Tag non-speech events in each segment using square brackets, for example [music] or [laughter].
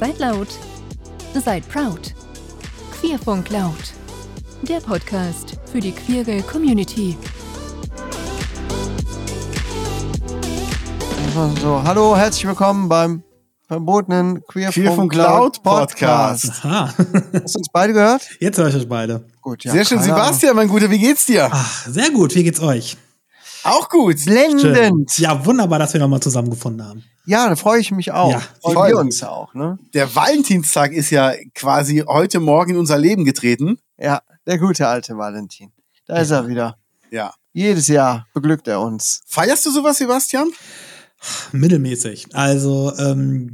Seid laut, seid proud. Queerfunk laut. Der Podcast für die queere Community. So, hallo, herzlich willkommen beim verbotenen Queerfunk, Queerfunk Cloud Cloud Podcast. Podcast. Aha. [laughs] Hast du uns beide gehört? Jetzt höre ich euch beide. Gut, ja. Sehr schön. Sebastian, mein Guter, wie geht's dir? Ach, sehr gut. Wie geht's euch? Auch gut. Blendend. Ja, Ja, wunderbar, dass wir nochmal zusammengefunden haben. da freue ich mich auch. Ja, Freuen wir uns auch, ne? Der Valentinstag ist ja quasi heute Morgen in unser Leben getreten. Ja, der gute alte Valentin. Da ist er wieder. Ja. Jedes Jahr beglückt er uns. Feierst du sowas, Sebastian? Mittelmäßig. Also, ähm,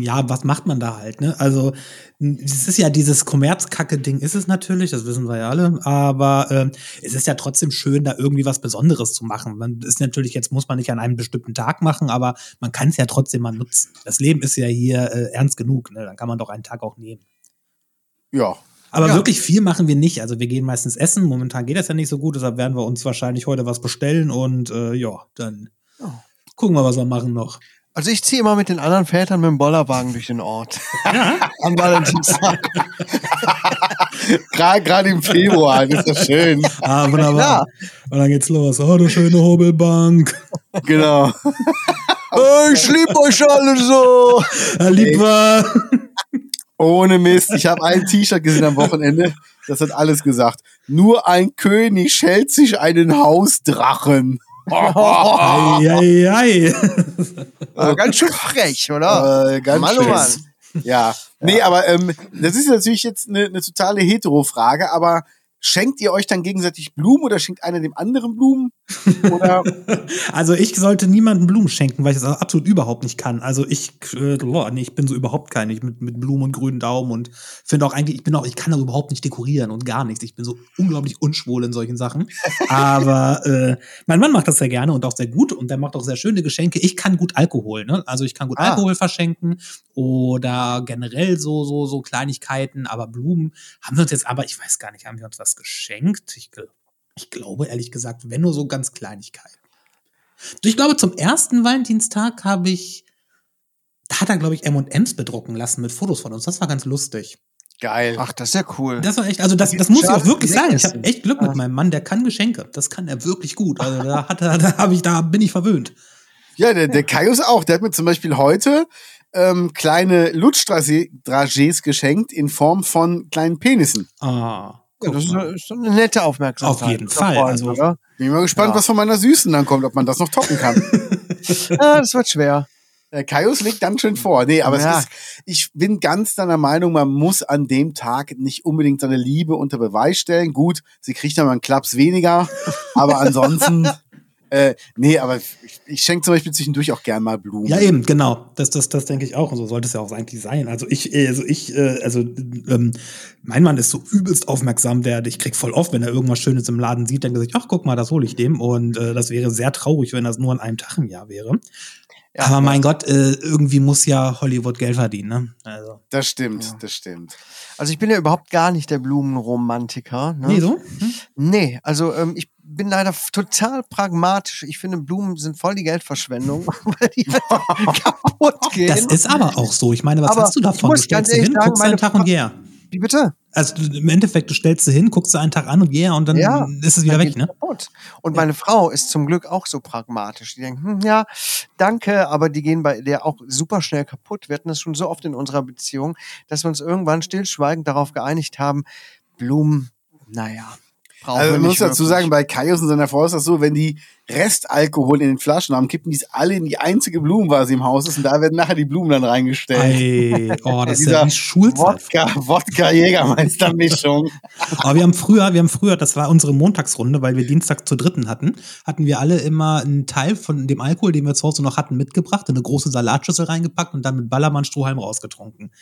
ja, was macht man da halt, ne? Also, es ist ja dieses Kommerzkacke-Ding, ist es natürlich, das wissen wir ja alle, aber ähm, es ist ja trotzdem schön, da irgendwie was Besonderes zu machen. Man ist natürlich, jetzt muss man nicht an einem bestimmten Tag machen, aber man kann es ja trotzdem mal nutzen. Das Leben ist ja hier äh, ernst genug, ne? Dann kann man doch einen Tag auch nehmen. Ja. Aber Ja. wirklich viel machen wir nicht. Also wir gehen meistens essen. Momentan geht das ja nicht so gut, deshalb werden wir uns wahrscheinlich heute was bestellen und äh, ja, dann gucken wir, was wir machen noch. Also ich ziehe immer mit den anderen Vätern mit dem Bollerwagen durch den Ort. [laughs] An Valentinstag. Gerade im Februar, das ist ja schön. Ah, wunderbar. Ja. Und dann geht's los. Oh, du schöne Hobelbank. Genau. ich liebe euch alle so. Ja, lieb war. Ohne Mist. Ich habe ein T-Shirt gesehen am Wochenende. Das hat alles gesagt. Nur ein König hält sich einen Hausdrachen. Ei, ei, ei. Ja, ganz schön frech, oder? Äh, ganz Mann, oh schön. Mann. Ja. Nee, aber ähm, das ist natürlich jetzt eine, eine totale Hetero-Frage, aber schenkt ihr euch dann gegenseitig Blumen oder schenkt einer dem anderen Blumen? Oder [laughs] Also ich sollte niemandem Blumen schenken, weil ich das absolut überhaupt nicht kann. Also ich, äh, boah, nee, ich bin so überhaupt kein, ich mit, mit Blumen und grünen Daumen und finde auch eigentlich, ich bin auch, ich kann auch überhaupt nicht dekorieren und gar nichts. Ich bin so unglaublich unschwul in solchen Sachen. [laughs] Aber äh, mein Mann macht das sehr gerne und auch sehr gut und der macht auch sehr schöne Geschenke. Ich kann gut Alkohol, ne? Also ich kann gut Ah. Alkohol verschenken oder generell so, so, so Kleinigkeiten, aber Blumen haben wir uns jetzt, aber ich weiß gar nicht, haben wir uns was geschenkt? Ich, ich glaube, ehrlich gesagt, wenn nur so ganz Kleinigkeiten. Ich glaube, zum ersten Valentinstag habe ich, da hat er, glaube ich, M&M's bedrucken lassen mit Fotos von uns. Das war ganz lustig. geil. Ach, das ist ja cool. Das war echt, also das, das muss ich auch wirklich sagen. Ich habe echt Glück Ah. mit meinem Mann, der kann Geschenke. Das kann er wirklich gut. Also da hat er, da habe ich, da bin ich verwöhnt. Ja, der, der Kaius auch. Der hat mir zum Beispiel heute ähm, kleine Lutschdragés geschenkt in Form von kleinen Penissen. Ah, Ja, das ist eine, ist eine nette Aufmerksamkeit. Auf jeden Fall, Freund, also- oder? Bin mal gespannt, Ja. was von meiner Süßen dann kommt, ob man das noch toppen kann. Ja, [laughs] das wird schwer. Der Kaius legt ganz schön vor. Nee, aber Ja. es ist, ich bin ganz deiner Meinung, man muss an dem Tag nicht unbedingt seine Liebe unter Beweis stellen. Gut, sie kriegt dann mal einen Klaps weniger, aber ansonsten, [laughs] äh, nee, aber ich, ich schenke zum Beispiel zwischendurch auch gern mal Blumen. Ja, eben, genau. Das, das, das denke ich auch. Und so sollte es ja auch eigentlich sein. Also ich, äh, also ich, äh, also ähm, mein Mann ist so übelst aufmerksam, der, ich krieg voll oft, wenn er irgendwas Schönes im Laden sieht, dann gesagt, ach guck mal, das hole ich dem. Und äh, das wäre sehr traurig, wenn das nur an einem Tag im Jahr wäre. Ja, Aber mein Gott, äh, irgendwie muss ja Hollywood Geld verdienen, ne? Also. Das stimmt, Ja. das stimmt. Also ich bin ja überhaupt gar nicht der Blumenromantiker. Ne? Nee, so? Hm? Nee, also ähm, ich bin leider total pragmatisch. Ich finde, Blumen sind voll die Geldverschwendung, [laughs] weil die [laughs] kaputt gehen. Das ist aber auch so. Ich meine, was Aber hast du davon? Du stellst sie hin, sagen, guckst einen Tag und Fra- yeah. Wie bitte? Also im Endeffekt, du stellst sie hin, guckst sie einen Tag an und yeah, und dann Ja, ist es wieder weg, ne? Kaputt. Und meine Frau ist zum Glück auch so pragmatisch. Die denkt, hm, ja, danke, aber die gehen bei der auch super schnell kaputt. Wir hatten das schon so oft in unserer Beziehung, dass wir uns irgendwann stillschweigend darauf geeinigt haben, Blumen, naja, brauchen Also man muss dazu sagen, bei Kaius und seiner Frau ist das so, wenn die Restalkohol in den Flaschen haben, kippen die es alle in die einzige Blumenvase im Haus ist und da werden nachher die Blumen dann reingestellt. Ey, oh, das ist Dieser ja Schulzeit. Wodka, Wodka-Jägermeister-Mischung. [laughs] Aber wir haben früher, wir haben früher, das war unsere Montagsrunde, weil wir Dienstag zu dritten hatten, hatten wir alle immer einen Teil von dem Alkohol, den wir zu Hause noch hatten, mitgebracht, in eine große Salatschüssel reingepackt und dann mit Ballermann Strohhalm rausgetrunken.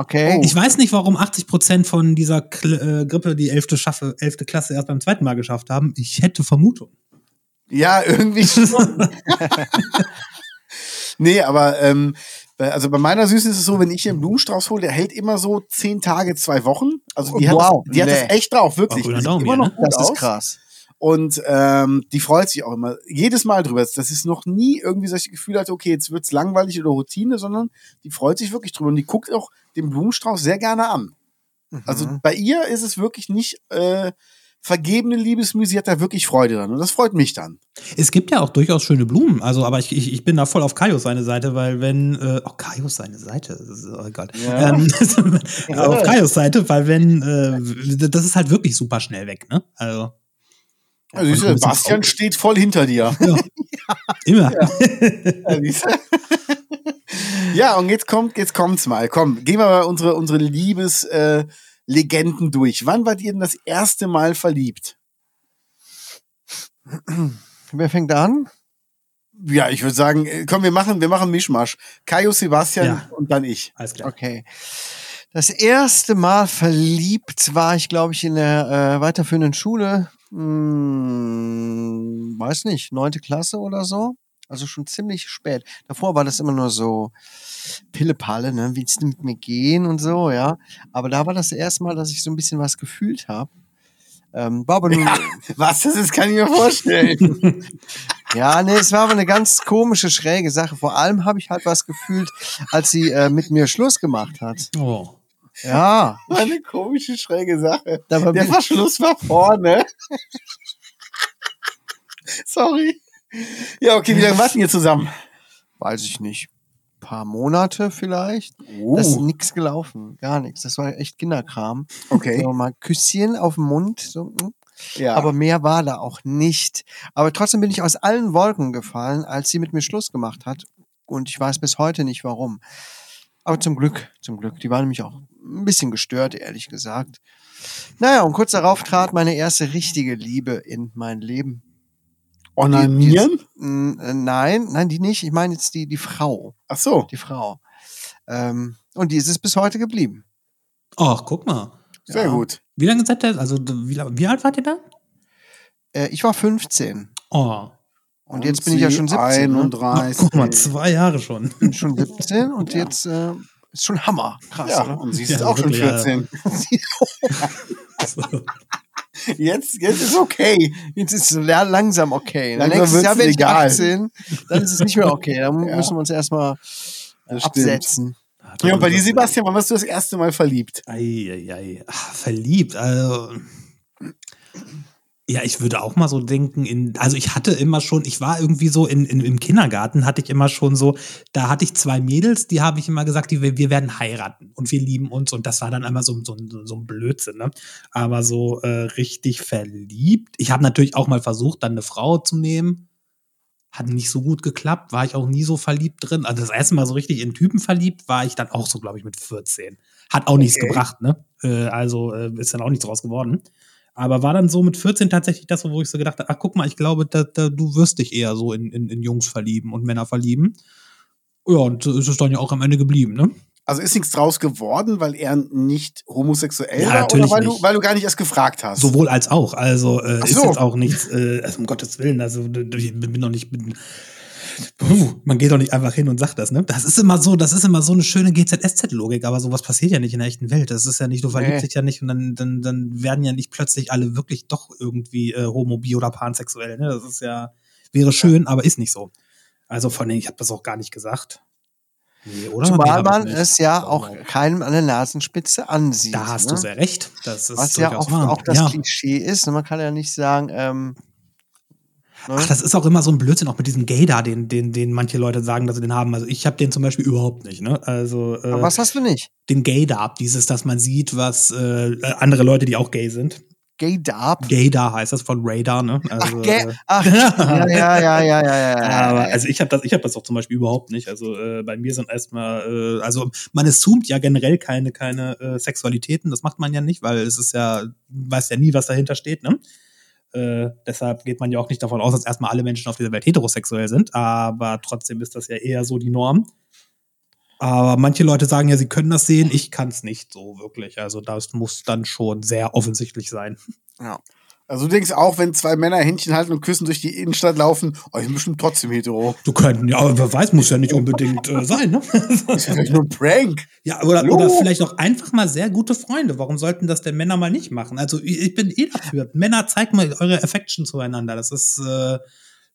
Okay. Ich weiß nicht, warum 80 Prozent von dieser Kl äh, Grippe die elfte, schaffe, elfte Klasse erst beim zweiten Mal geschafft haben. Ich hätte Vermutung. Ja, irgendwie schon. [laughs] nee, aber ähm, bei- also bei meiner Süßen ist es so, wenn ich hier einen Blumenstrauß hole, der hält immer so zehn Tage, zwei Wochen. Also die, Wow, hat, das, die hat nee. das echt drauf, wirklich. Sieht Daumen immer noch ne? gut das ist aus. krass. Und ähm, die freut sich auch immer jedes Mal drüber. Das ist noch nie irgendwie solche Gefühle hatte, okay, jetzt wird's langweilig oder Routine, sondern die freut sich wirklich drüber und die guckt auch den Blumenstrauß sehr gerne an. Also Mhm. bei ihr ist es wirklich nicht äh, vergebene Liebesmühe, sie hat da wirklich Freude dran und das freut mich dann. Es gibt ja auch durchaus schöne Blumen, also aber ich, ich, ich bin da voll auf Kaios seine Seite, weil wenn, äh, auch Kaios seine Seite, das ist oh Gott. Ja. Ähm, [laughs] auf Kaios Seite, weil wenn, äh, das ist halt wirklich super schnell weg, ne? Also. Also siehst du, ein bisschen Bastian Frau- steht voll hinter dir. Ja. [laughs] Immer. Ja, [laughs] ja, und jetzt kommt, jetzt kommt's mal. Komm, gehen wir mal unsere, unsere Liebeslegenden äh, durch. Wann wart ihr denn das erste Mal verliebt? Wer fängt an? Ja, ich würde sagen, äh, komm, wir machen, wir machen Mischmasch. Kaio, Sebastian Ja. und dann ich. Alles klar. Okay. Das erste Mal verliebt war ich, glaube ich, in der äh, weiterführenden Schule. Hm, weiß nicht, neunte Klasse oder so. Also schon ziemlich spät. Davor war das immer nur so Pillepalle, ne? Willst du mit mir gehen und so, ja. Aber da war das erste Mal, dass ich so ein bisschen was gefühlt habe. Ähm, war aber nun, Was das ist, kann ich mir vorstellen. [laughs] Ja, nee, es war aber eine ganz komische, schräge Sache. Vor allem habe ich halt was gefühlt, als sie äh, mit mir Schluss gemacht hat. Oh. Ja, [laughs] War eine komische, schräge Sache. da war Der Verschluss war vorne. [laughs] Sorry. Ja, okay, wie lange warten ihr zusammen? weiß ich nicht, paar Monate vielleicht. Oh, Das ist nix gelaufen, gar nichts. Das war echt Kinderkram. okay. So mal Küsschen auf den Mund, so. Ja. aber mehr war da auch nicht. Aber trotzdem bin ich aus allen Wolken gefallen, als sie mit mir Schluss gemacht hat. Und ich weiß bis heute nicht warum. Aber zum Glück, zum Glück. Die war nämlich auch ein bisschen gestört, ehrlich gesagt. Naja, und kurz darauf trat meine erste richtige Liebe in mein Leben. Onanieren? Äh, Nein, nein, die nicht. Ich meine jetzt die, die Frau. Ach so. Die Frau. Ähm, und die ist es bis heute geblieben. Ach, guck mal. Sehr Ja. gut. Wie lange seid ihr, also wie, wie alt wart ihr da? Äh, ich war 15. Oh. Und jetzt bin ich ja schon 17. Ne? 31. Guck mal, zwei Jahre schon. bin schon 17 und [laughs] jetzt äh, ist schon Hammer. Krass, Ja, oder? und sie ist Ja, auch schon wirklich, ja. 14. [laughs] Jetzt, jetzt ist okay. Jetzt ist es langsam okay. Ne? Langsam Nächstes Jahr bin ich legal. 18, dann ist es nicht mehr okay. Dann [laughs] Ja. müssen wir uns erstmal Das stimmt. absetzen. Ja, und bei dir, Sebastian, wann warst du das erste Mal verliebt? Eieiei. Ach, verliebt. Also. Ja, ich würde auch mal so denken, in, also ich hatte immer schon, ich war irgendwie so in, in, im Kindergarten, hatte ich immer schon so, da hatte ich zwei Mädels, die habe ich immer gesagt, die, wir werden heiraten und wir lieben uns und das war dann einmal so, so, so ein Blödsinn, ne? Aber so äh, richtig verliebt. Ich habe natürlich auch mal versucht, dann eine Frau zu nehmen. Hat nicht so gut geklappt, war ich auch nie so verliebt drin. Also das erste Mal so richtig in Typen verliebt war ich dann auch so, glaube ich, mit 14. Hat auch nichts Okay. gebracht, ne? Äh, also äh, ist dann auch nichts draus geworden. Aber war dann so mit 14 tatsächlich das, wo ich so gedacht habe, ach guck mal, ich glaube, da, da, du wirst dich eher so in, in, in Jungs verlieben und Männer verlieben. Ja, und so ist es dann ja auch am Ende geblieben, ne? Also ist nichts draus geworden, weil er nicht homosexuell Ja, war natürlich oder weil du, nicht. weil du gar nicht erst gefragt hast? Sowohl als auch. Also äh, Ach ist so. jetzt auch nichts, äh, also um Gottes Willen, also ich bin doch nicht. Bin, man geht doch nicht einfach hin und sagt das, ne? Das ist immer so, das ist immer so eine schöne GZSZ-Logik, aber sowas passiert ja nicht in der echten Welt. Das ist ja nicht, du verliebst dich ja nicht und dann, dann, dann werden ja nicht plötzlich alle wirklich doch irgendwie äh, homo, bi oder pansexuell, ne? Das ist ja, wäre schön, aber ist nicht so. Also von denen, ich habe das auch gar nicht gesagt. Nee, oder? Zumal man es ja auch keinem an der Nasenspitze ansieht. Da hast ne? du sehr recht. Das ist Was ja auch, auch das ja. Klischee ist. ne? Man kann ja nicht sagen, ähm, ne? Ach, das ist auch immer so ein Blödsinn, auch mit diesem Gaydar, den, den, den manche Leute sagen, dass sie den haben. Also ich habe den zum Beispiel überhaupt nicht, ne? Also äh, Aber was hast du nicht? den Gaydar, dieses, dass man sieht, was äh, andere Leute, die auch gay sind. Gay Darb? Gaydar heißt das von Radar, ne? Also, Ach, gay, äh, ach, ja, ja, ja, ja, ja, ja. aber also ich habe das, ich habe das auch zum Beispiel überhaupt nicht. Also äh, bei mir sind erstmal, äh, also man assumt ja generell keine, keine äh, Sexualitäten. Das macht man ja nicht, weil es ist ja, weiß ja nie, was dahinter steht, ne? Äh, deshalb geht man ja auch nicht davon aus, dass erstmal alle Menschen auf dieser Welt heterosexuell sind, aber trotzdem ist das ja eher so die Norm. Aber manche Leute sagen ja, sie können das sehen, ich kann es nicht so wirklich. Also das muss dann schon sehr offensichtlich sein. Ja. Also du denkst auch, wenn zwei Männer Händchen halten und küssen durch die Innenstadt laufen, oh, die sind bestimmt trotzdem hetero. Du könntest, ja, aber wer weiß, muss ja nicht unbedingt äh, sein, ne? Das [laughs] ist ja vielleicht nur ein Prank. ja, oder, Hallo? oder vielleicht auch einfach mal sehr gute Freunde. Warum sollten das denn Männer mal nicht machen? Also ich ich bin eh dafür. Männer, zeigt mal eure Affection zueinander. Das ist, äh,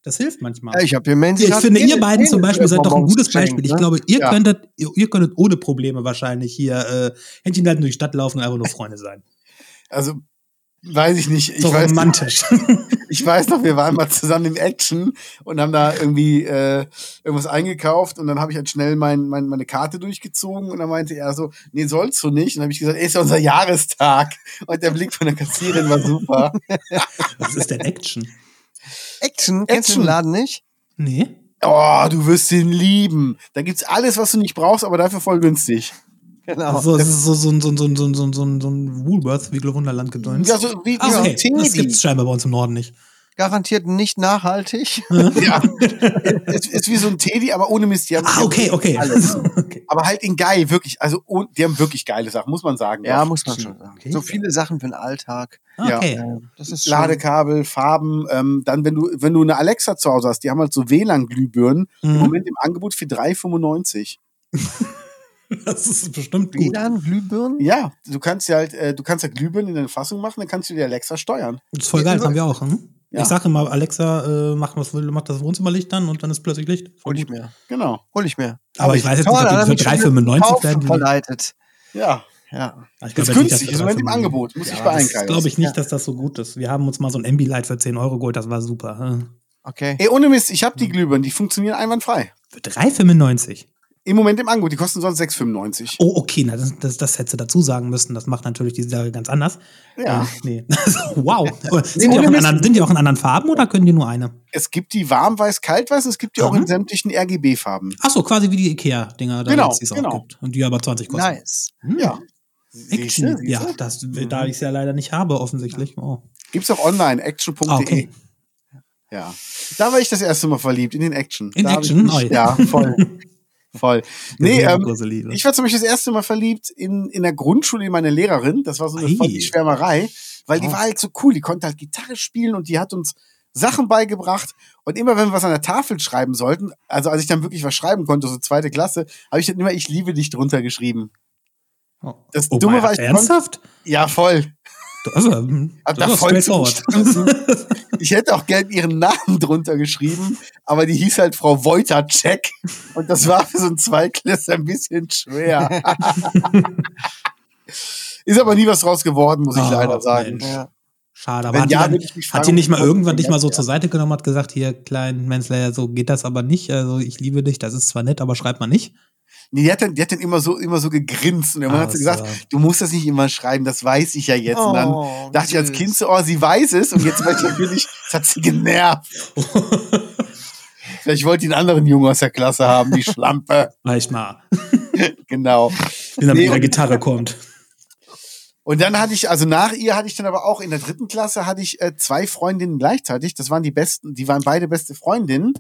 das hilft manchmal. Ja, ich habe hier Mensch. ich finde, ihr beiden zum Beispiel seid doch ein gutes Beispiel. Ich ne? glaube, ihr Ja. könntet, ihr, ihr könntet ohne Probleme wahrscheinlich hier äh, Händchen halten durch die Stadt laufen und einfach nur Freunde sein. Also, weiß ich nicht. Ich So weiß, romantisch. [laughs] ich weiß noch, wir waren mal zusammen im Action und haben da irgendwie äh, irgendwas eingekauft und dann habe ich halt schnell mein, mein, meine Karte durchgezogen und dann meinte er so, nee, sollst du nicht. Und dann habe ich gesagt, ey, ist ja unser Jahrestag. Und der Blick von der Kassierin war super. [laughs] Was ist denn Action? Action, kennst du den Action. Laden nicht? Nee? Oh, du wirst ihn lieben. Da gibt's alles, was du nicht brauchst, aber dafür voll günstig. Genau. So, das ist so, so, so, so, so, so, so, so ein Woolworth, wie Wunderland gedöns. Ja, so wie, wie Ah, so okay. ein Das gibt's scheinbar bei uns im Norden nicht. Garantiert nicht nachhaltig. [laughs] Ja. ist, ist wie so ein Teddy, aber ohne Mist. Die haben, Ah, okay, okay. Alles. [laughs] okay. Aber halt in geil, wirklich. Also, oh, die haben wirklich geile Sachen, muss man sagen. Ja, Doch. muss man schon sagen. Okay. So viele Sachen für den Alltag. Ja. Okay. Äh, Das ist Ladekabel, Farben. Ähm, dann, wenn du, wenn du eine Alexa zu Hause hast, die haben halt so WLAN-Glühbirnen. Im Mhm. Moment im Angebot für 3,95. [laughs] [laughs] Das ist bestimmt gut. WLAN, Glühbirnen. Ja, du kannst ja halt, äh, du kannst ja Glühbirnen in deine Fassung machen, dann kannst du die Alexa steuern. Das ist voll geil, das haben wir auch. Hm? Ja. Ich sage immer, Alexa, äh, macht, was macht das Wohnzimmerlicht dann und dann ist plötzlich Licht. Hol ich mir. Genau. Hol ich mir. Aber ich weiß jetzt nicht, dann ob die ich für schon 3,95 gekauft werden. verleitet. Ja. Ja. Ich Ist glaub nicht, günstig, ist im Moment im 3,95 Angebot. Muss ich Ja, beeilen, das glaube ich nicht, dass das so gut ist. Wir haben uns mal so ein Ambilight für 10 Euro geholt, das war super. hm. Okay. Ey, ohne Mist, ich habe die Glühbirnen, die funktionieren einwandfrei. Für 3,95. Im Moment im Angebot, die kosten sonst 6,95. Oh, okay, na, das, das, das hättest du dazu sagen müssen. Das macht natürlich die Sache ganz anders. Ja. Äh, nee. [laughs] wow. [laughs] sind, die auch anderen, sind die auch in anderen Farben oder können die nur eine? Es gibt die warmweiß, kaltweiß, es gibt die auch Aha. in sämtlichen RGB-Farben. Ach so, quasi wie die Ikea-Dinger, da Genau, die es auch genau. gibt. Und die aber 20 kosten. Nice. Hm. Ja. Action. Siehste, Ja, das, da ich es ja leider nicht habe, offensichtlich. Oh. Gibt's auch online, action.de. Ah, okay. Ja. Da war ich das erste Mal verliebt, in den Action. In da Action? Ich Oh, ja, voll. [laughs] voll. [laughs] Nee, ähm, ich war zum Beispiel das erste Mal verliebt in, in der Grundschule in meine Lehrerin. Das war so eine Ei. voll die Schwärmerei, weil die Oh. war halt so cool. Die konnte halt Gitarre spielen und die hat uns Sachen beigebracht. Und immer wenn wir was an der Tafel schreiben sollten, also als ich dann wirklich was schreiben konnte, so zweite Klasse, habe ich dann immer Ich liebe dich drunter geschrieben. Oh. Das Oh, Dumme mein, war, ich ernsthaft? Ja, voll. Also, hm, Hab das da voll zugestimmt. [laughs] Ich hätte auch gern ihren Namen drunter geschrieben, aber die hieß halt Frau Wojtacek. Und das war für so ein Zweiklässler ein bisschen schwer. [laughs] Ist aber nie was draus geworden, muss ich Oh, leider sagen. Ja. Schade, aber Wenn hat, die ja, dann, würde ich mich hat fragen, die nicht mal irgendwann dich mal so Ja. zur Seite genommen, hat gesagt, hier, klein Menzler, so geht das aber nicht. Also ich liebe dich, das ist zwar nett, aber schreibt man nicht. Nee, die hat dann, die hat dann immer so, immer so gegrinst und irgendwann Ah, hat sie gesagt, du musst das nicht immer schreiben, das weiß ich ja jetzt. und dann Oh, dachte ich als süß. Kind so, oh, sie weiß es und jetzt weiß ich natürlich, [laughs] das hat sie genervt. Vielleicht wollte die einen anderen Jungen aus der Klasse haben, die Schlampe. [laughs] Weiß mal, [laughs] Genau. wenn er mit ihrer Gitarre kommt. Und dann hatte ich, also nach ihr hatte ich dann aber auch in der dritten Klasse hatte ich äh, zwei Freundinnen gleichzeitig. Das waren die besten, die waren beide beste Freundinnen.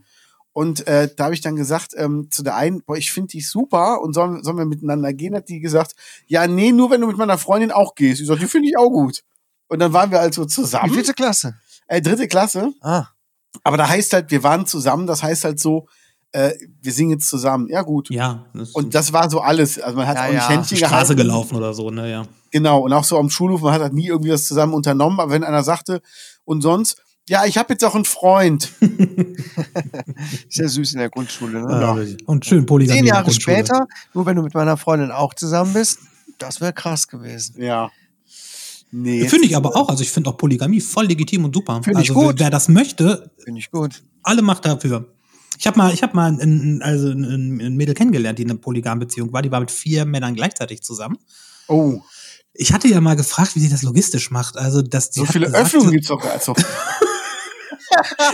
Und äh, da habe ich dann gesagt ähm, zu der einen, boah, ich finde dich super und sollen, sollen wir miteinander gehen? Hat die gesagt, ja, nee, nur wenn du mit meiner Freundin auch gehst. Ich sagte, die finde ich auch gut. Und dann waren wir also zusammen. vierte Klasse? Äh, dritte Klasse. Ah. Aber da heißt halt, wir waren zusammen, das heißt halt so, äh, wir singen jetzt zusammen. Ja, gut. Ja, das Und das war so alles. Also man hat Ja, auch nicht ja. Händchen die Straße gehalten. gelaufen oder so, ne, ja. Genau, und auch so am Schulhof, man hat halt nie irgendwie was zusammen unternommen, aber wenn einer sagte, und sonst, ja, ich habe jetzt auch einen Freund. [laughs] Ist ja süß in der Grundschule, ne? Ja. Und schön Polygamie. Zehn Jahre später, nur wenn du mit meiner Freundin auch zusammen bist, das wäre krass gewesen. Ja. Nee. Finde ich aber auch. Also ich finde auch Polygamie voll legitim und super. Finde ich also gut. Wer, wer das möchte, Finde ich gut. alle macht dafür. Ich habe mal, ich habe mal ein, also ein, ein Mädel kennengelernt, die in einer Polygambeziehung war. Die war mit vier Männern gleichzeitig zusammen. Oh, Ich hatte ja mal gefragt, wie sie das logistisch macht. Also dass sie so viele gesagt, Öffnungen gibt's doch gar also, [laughs]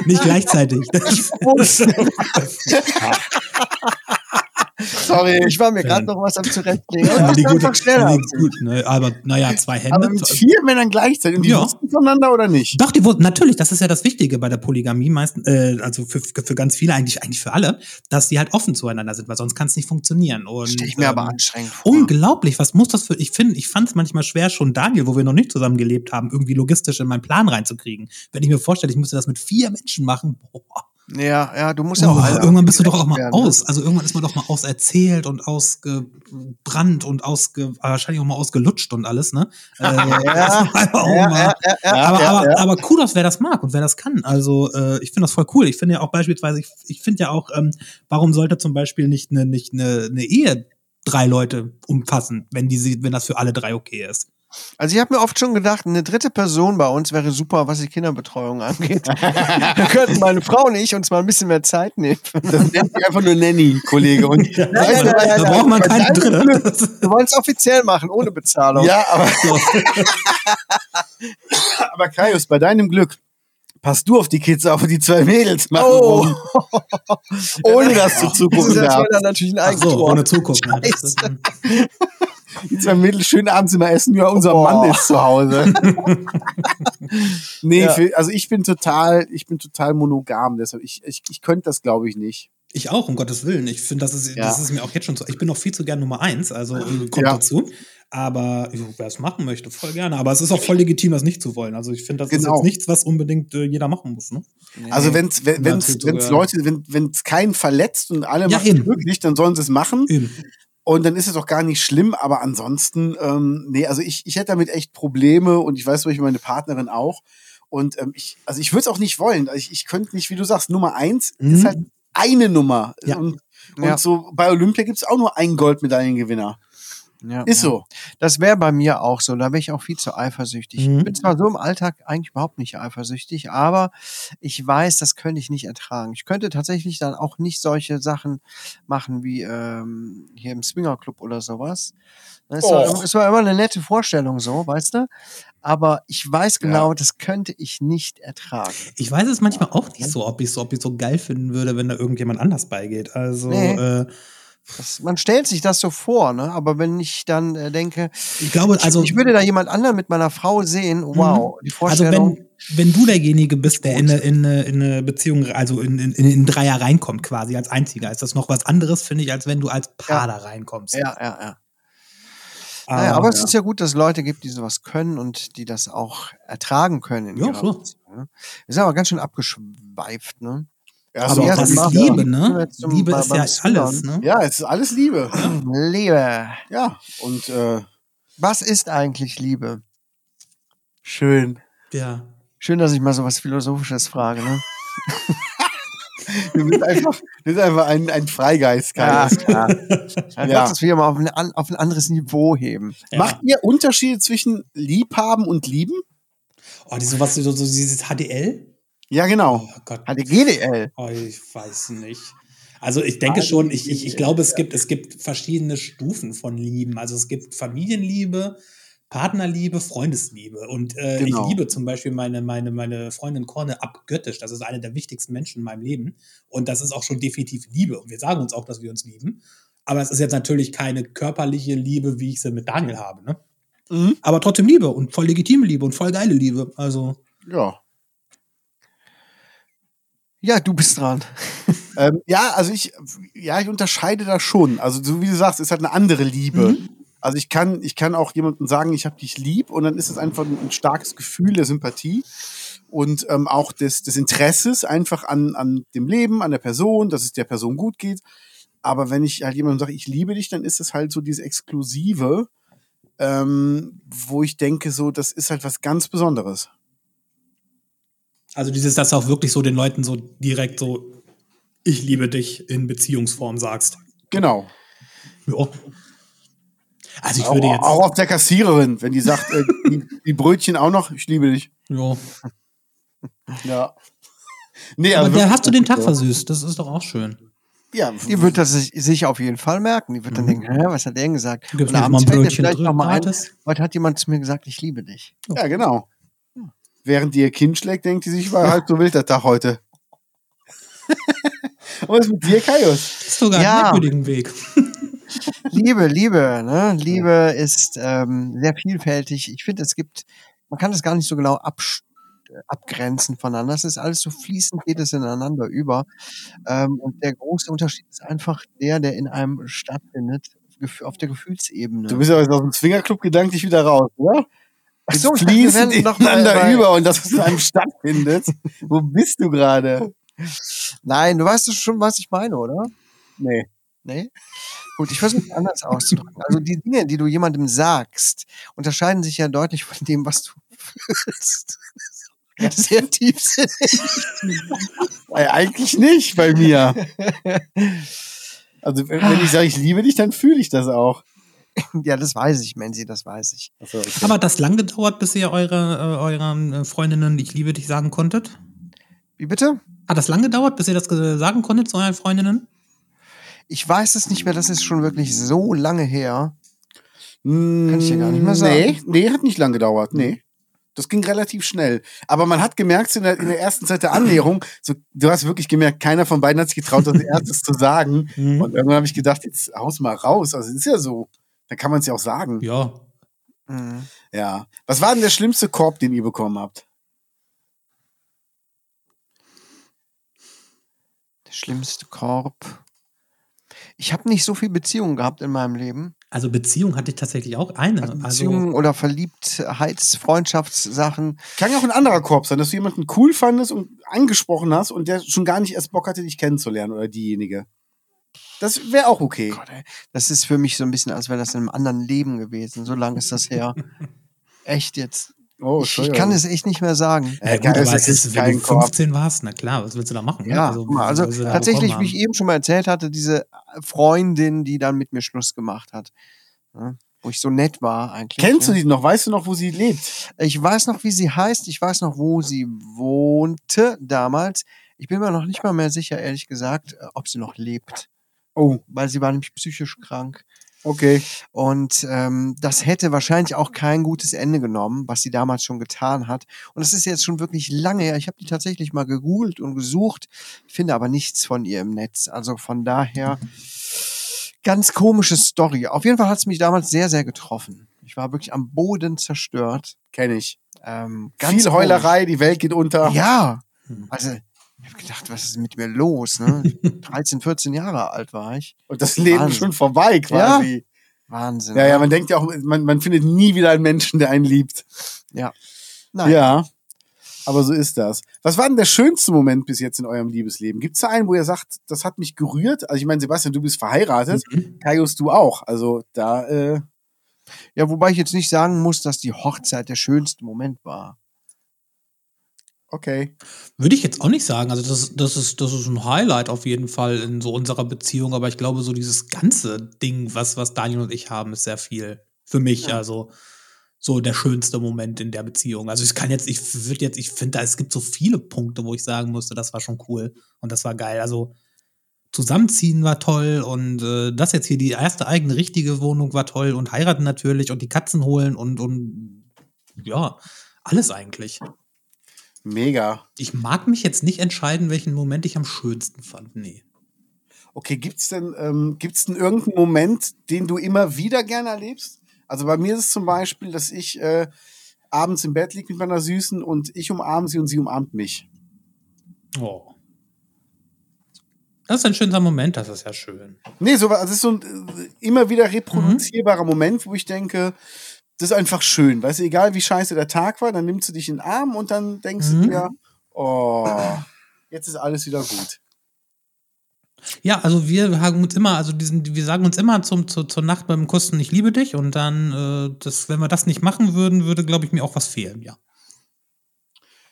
nicht gleichzeitig. [laughs] [laughs] Sorry. Ich war mir gerade Ja. noch was am zurechtlegen. Aber Ja, die gute, einfach schneller. die gut, ne? Aber naja, zwei Hände. Aber mit vier Männern gleichzeitig. Und die Ja. wussten voneinander oder nicht? Doch, die wurden, natürlich, das ist ja das Wichtige bei der Polygamie meistens, äh, also für, für ganz viele, eigentlich, eigentlich für alle, dass die halt offen zueinander sind, weil sonst kann es nicht funktionieren. Und, Stell ich mir aber ähm, anstrengend vor. Unglaublich, was muss das für, ich finde, ich fand es manchmal schwer, schon Daniel, wo wir noch nicht zusammen gelebt haben, irgendwie logistisch in meinen Plan reinzukriegen. Wenn ich mir vorstelle, ich müsste das mit vier Menschen machen, boah, Ja, ja, du musst ja auch. oh, alle irgendwann bist du doch auch mal werden, ne? aus, also irgendwann ist man doch mal auserzählt und ausgebrannt und ausge, wahrscheinlich auch mal ausgelutscht und alles, ne? [laughs] Auch aber, Kudos, wer das mag und wer das kann. Also äh, ich finde das voll cool. Ich finde ja auch beispielsweise, ich, ich finde ja auch, ähm, warum sollte zum Beispiel nicht eine nicht eine, eine Ehe drei Leute umfassen, wenn die sie- wenn das für alle drei okay ist. Also ich habe mir oft schon gedacht, eine dritte Person bei uns wäre super, was die Kinderbetreuung angeht. da könnten meine Frau und ich uns mal ein bisschen mehr Zeit nehmen. Das nennt sich einfach nur Nanny, Kollege. Und nein, Weißt du, nein, nein, da nein, braucht man nein, keine nein, dritte. Wir wollen es offiziell machen, ohne Bezahlung. Ja, aber, [laughs] aber Kaius, bei deinem Glück passt du auf die Kids auf, die zwei Mädels machen Oh. rum, ohne dass du Das zugucken ist ja darfst. dann natürlich ein Ach so, Eigentor. ohne zugucken. Ist, Die zwei Mädels schön abends immer essen, ja, unser Oh. Mann ist zu Hause. [laughs] nee, Ja. für, also ich bin total, ich bin total monogam, deshalb, ich, ich, ich könnte das glaube ich nicht. Ich auch, um Gottes Willen. Ich finde, das ist, Ja. das ist mir auch jetzt schon so. Ich bin noch viel zu gern Nummer eins, also äh, kommt Ja. dazu. Aber wer es machen möchte, voll gerne. Aber es ist auch voll legitim, das nicht zu wollen. Also ich finde, das ist Genau. jetzt nichts, was unbedingt äh, jeder machen muss. Ne? Also wenn's, wenn wenn's, Dazu wenn's sogar- Leute, wenn wenn's keinen verletzt und alle Ja, machen eben. glücklich, dann sollen sie es machen. Eben. Und dann ist es auch gar nicht schlimm, aber ansonsten, ähm, nee, also ich, ich hätte damit echt Probleme und ich weiß, welche meine Partnerin auch. Und ähm, ich, also ich würde es auch nicht wollen. Also ich, ich könnte nicht, wie du sagst, Nummer eins Mhm. ist halt eine Nummer. Ja. Und, und Ja. so bei Olympia gibt's auch nur einen Goldmedaillengewinner. Ja, Ist ja. so. Das wäre bei mir auch so. Da bin ich auch viel zu eifersüchtig. Mhm. Ich bin zwar so im Alltag eigentlich überhaupt nicht eifersüchtig, aber ich weiß, das könnte ich nicht ertragen. Ich könnte tatsächlich dann auch nicht solche Sachen machen wie ähm, hier im Swingerclub oder sowas. Es war, Och. es war immer eine nette Vorstellung so, weißt du? Aber ich weiß genau, das könnte ich nicht ertragen. Ich weiß es manchmal auch nicht so, ob ich so, ob ich so geil finden würde, wenn da irgendjemand anders beigeht. Also Nee. äh, Das, man stellt sich das so vor, ne? Aber wenn ich dann äh, denke, ich glaube, also ich würde da jemand anderen mit meiner Frau sehen, wow, die Also Vorstellung. wenn, wenn du derjenige bist, der in eine, in eine, in eine Beziehung, also in, in, in einen Dreier reinkommt quasi als einziger, ist das noch was anderes, finde ich, als wenn du als Paar Ja. da reinkommst. ja, ja, ja. Ah, Naja, aber es ja. ist ja gut, dass es Leute gibt, die sowas können und die das auch ertragen können. In Ja. Beziehung, ne? Wir sind aber ganz schön abgeschweift, ne? Ja, aber so auch ja, das ist Liebe, ja. ne? Liebe ist ja alles, ne? ja, es ist alles Liebe. Liebe. Ja, und äh, Was ist eigentlich Liebe? schön. Ja. Schön, dass ich mal so was Philosophisches frage, ne? [laughs] Du bist einfach, du bist einfach ein, ein Freigeist, Ja, Kaius. klar. [laughs] Dann Ja. kannst du es wieder mal auf ein, auf ein anderes Niveau heben. Macht ihr Unterschiede zwischen Liebhaben und Lieben? Oh, die sowas, so, so dieses HDL? Ja, genau. Oh Gott. Hat die GDL. Oh, ich weiß nicht. Also ich denke schon, ich, ich, ich glaube, es gibt, es gibt verschiedene Stufen von Lieben. Also es gibt Familienliebe, Partnerliebe, Freundesliebe. Und äh, Genau. ich liebe zum Beispiel meine, meine, meine Freundin Korne abgöttisch. Das ist eine der wichtigsten Menschen in meinem Leben. Und das ist auch schon definitiv Liebe. Und wir sagen uns auch, dass wir uns lieben. Aber es ist jetzt natürlich keine körperliche Liebe, wie ich sie mit Daniel habe. Ne? Mhm. Aber trotzdem Liebe und voll legitime Liebe und voll geile Liebe. Also Ja. Ja, du bist dran. [laughs] Ähm, ja, also ich, ja, ich unterscheide da schon. Also so wie du sagst, ist halt eine andere Liebe. Also ich kann, ich kann auch jemandem sagen, ich habe dich lieb und dann ist es einfach ein, ein starkes Gefühl der Sympathie und ähm, auch des, des Interesses einfach an, an dem Leben, an der Person, dass es der Person gut geht. Aber wenn ich halt jemandem sage, ich liebe dich, dann ist es halt so diese Exklusive, ähm, wo ich denke, so, das ist halt was ganz Besonderes. Also dieses, dass du auch wirklich so den Leuten so direkt so, ich liebe dich in Beziehungsform sagst. Genau. Ja. Also ich Auch, würde jetzt. auch auf der Kassiererin, wenn die sagt, äh, die, die Brötchen auch noch, ich liebe dich. ja. Ja. Nee, Aber also der wirklich- hast du den Tag versüßt, das ist doch auch schön. Ja, Die wird das sich, auf jeden Fall merken. Die wird dann denken, hä, was hat der denn gesagt? Du gibst Und abends mal ein fällt vielleicht noch mal ein, heute hat jemand zu mir gesagt, ich liebe dich. ja, genau. Während die ihr Kind schlägt, denkt die sich, war halt so wild der Tag heute. [laughs] Und was ist mit dir, Kaius? sogar Ja. einen merkwürdigen Weg. [laughs] Liebe, Liebe, ne? Liebe ist ähm, sehr vielfältig. Ich finde, es gibt, man kann das gar nicht so genau absch- äh, abgrenzen voneinander. Es ist alles so fließend, geht es ineinander über. Ähm, und der große Unterschied ist einfach der, der in einem stattfindet, auf der Gefühlsebene. Du bist aber jetzt aus dem Swingerclub gedanklich wieder raus, oder? Ach Es so, wären noch ineinander bei- über und das, was in einem stattfindet. Wo bist du gerade? Nein, du weißt schon, was ich meine, oder? Nee. Nee? Gut, ich versuche es anders auszudrücken. Also die Dinge, die du jemandem sagst, unterscheiden sich ja deutlich von dem, was du fühlst. Sehr tiefsinnig. Äh, Eigentlich nicht bei mir. Also wenn ich sage, ich liebe dich, dann fühle ich das auch. [laughs] Ja, das weiß ich, Menzi, das weiß ich. Achso, okay. Aber hat das lang gedauert, bis ihr eure, äh, euren äh, Freundinnen Ich liebe dich sagen konntet? Wie bitte? Hat das lang gedauert, bis ihr das ge- sagen konntet zu euren Freundinnen? Ich weiß es nicht mehr, das ist schon wirklich so lange her. Kann ich dir gar nicht mehr Nee, sagen. nee, hat nicht lang gedauert. Nee. Das ging relativ schnell. Aber man hat gemerkt, so in der, in der ersten Zeit der Annäherung, so, du hast wirklich gemerkt, keiner von beiden hat sich getraut, das erstes zu sagen. [laughs] Mhm. Und irgendwann habe ich gedacht, jetzt haus mal raus. Also, es ist ja so. Dann kann man es ja auch sagen. Ja. Mhm. Ja. Was war denn der schlimmste Korb, den ihr bekommen habt? Der schlimmste Korb. Ich habe nicht so viel Beziehungen gehabt in meinem Leben. Also Beziehung hatte ich tatsächlich auch eine. Also Also, Beziehungen oder Verliebtheits-, Freundschaftssachen. Kann ja auch ein anderer Korb sein, dass du jemanden cool fandest und angesprochen hast und der schon gar nicht erst Bock hatte, dich kennenzulernen oder diejenige. Das wäre auch okay. Gott, ey, das ist für mich so ein bisschen, als wäre das in einem anderen Leben gewesen. So lange ist das her. [laughs] Echt jetzt. Oh, ich, ich kann es echt nicht mehr sagen. Ja, gut, aber das es ist, wenn du Korb. 15 warst, na klar, was willst du da machen? ne? Ja, also du da tatsächlich, wie ich eben schon mal erzählt hatte, diese Freundin, die dann mit mir Schluss gemacht hat. Ja, wo ich so nett war eigentlich. Kennst du ja. die noch? Weißt du noch, wo sie lebt? Ich weiß noch, wie sie heißt. Ich weiß noch, wo sie wohnte damals. Ich bin mir noch nicht mal mehr sicher, ehrlich gesagt, ob sie noch lebt. Oh, Weil sie war nämlich psychisch krank. okay. Und ähm, das hätte wahrscheinlich auch kein gutes Ende genommen, was sie damals schon getan hat. Und das ist jetzt schon wirklich lange her. Ich habe die tatsächlich mal gegoogelt und gesucht, finde aber nichts von ihr im Netz. Also von daher ganz komische Story. Auf jeden Fall hat es mich damals sehr, sehr getroffen. Ich war wirklich am Boden zerstört. Kenn ich. Ähm, ganz Viel Heulerei, die Welt geht unter. Komisch. Ja, Hm. also ich habe gedacht, was ist mit mir los? Ne? 13, 14 Jahre alt war ich. Und das Leben Wahnsinn. schon vorbei quasi. Wahnsinn. Ja, ja, ne? man denkt ja auch, man, man findet nie wieder einen Menschen, der einen liebt. Nein. Ja. Aber so ist das. Was war denn der schönste Moment bis jetzt in eurem Liebesleben? Gibt es da einen, wo ihr sagt, das hat mich gerührt? Also ich meine, Sebastian, du bist verheiratet, Mhm. Kaius, du auch. Also da, äh, Ja, wobei ich jetzt nicht sagen muss, dass die Hochzeit der schönste Moment war. Okay. Würde ich jetzt auch nicht sagen. Also, das, das, ist, das ist ein Highlight auf jeden Fall in so unserer Beziehung. Aber ich glaube, so dieses ganze Ding, was, was Daniel und ich haben, ist sehr viel. Für mich, Ja. also so der schönste Moment in der Beziehung. Also ich kann jetzt, ich würde jetzt, ich finde, es gibt so viele Punkte, wo ich sagen musste, das war schon cool und das war geil. Also zusammenziehen war toll und äh, das jetzt hier die erste eigene richtige Wohnung war toll und heiraten natürlich und die Katzen holen und und ja alles eigentlich. Mega. Ich mag mich jetzt nicht entscheiden, welchen Moment ich am schönsten fand. Nee. Okay, gibt's denn, ähm, gibt's denn irgendeinen Moment, den du immer wieder gerne erlebst? Also bei mir ist es zum Beispiel, dass ich äh, abends im Bett liege mit meiner Süßen und ich umarme sie und sie umarmt mich. Oh. Das ist ein schöner Moment, das ist ja schön. Nee, so, also es ist so ein äh, immer wieder reproduzierbarer Moment, wo ich denke, das ist einfach schön. Weißt du, egal wie scheiße der Tag war, dann nimmst du dich in den Arm und dann denkst Mhm. du dir, oh, jetzt ist alles wieder gut. Ja, also wir haben uns immer, also diesen, wir sagen uns immer zum, zu, zur Nacht beim Kussen, ich liebe dich. Und dann, äh, das, wenn wir das nicht machen würden, würde, glaube ich, mir auch was fehlen, ja.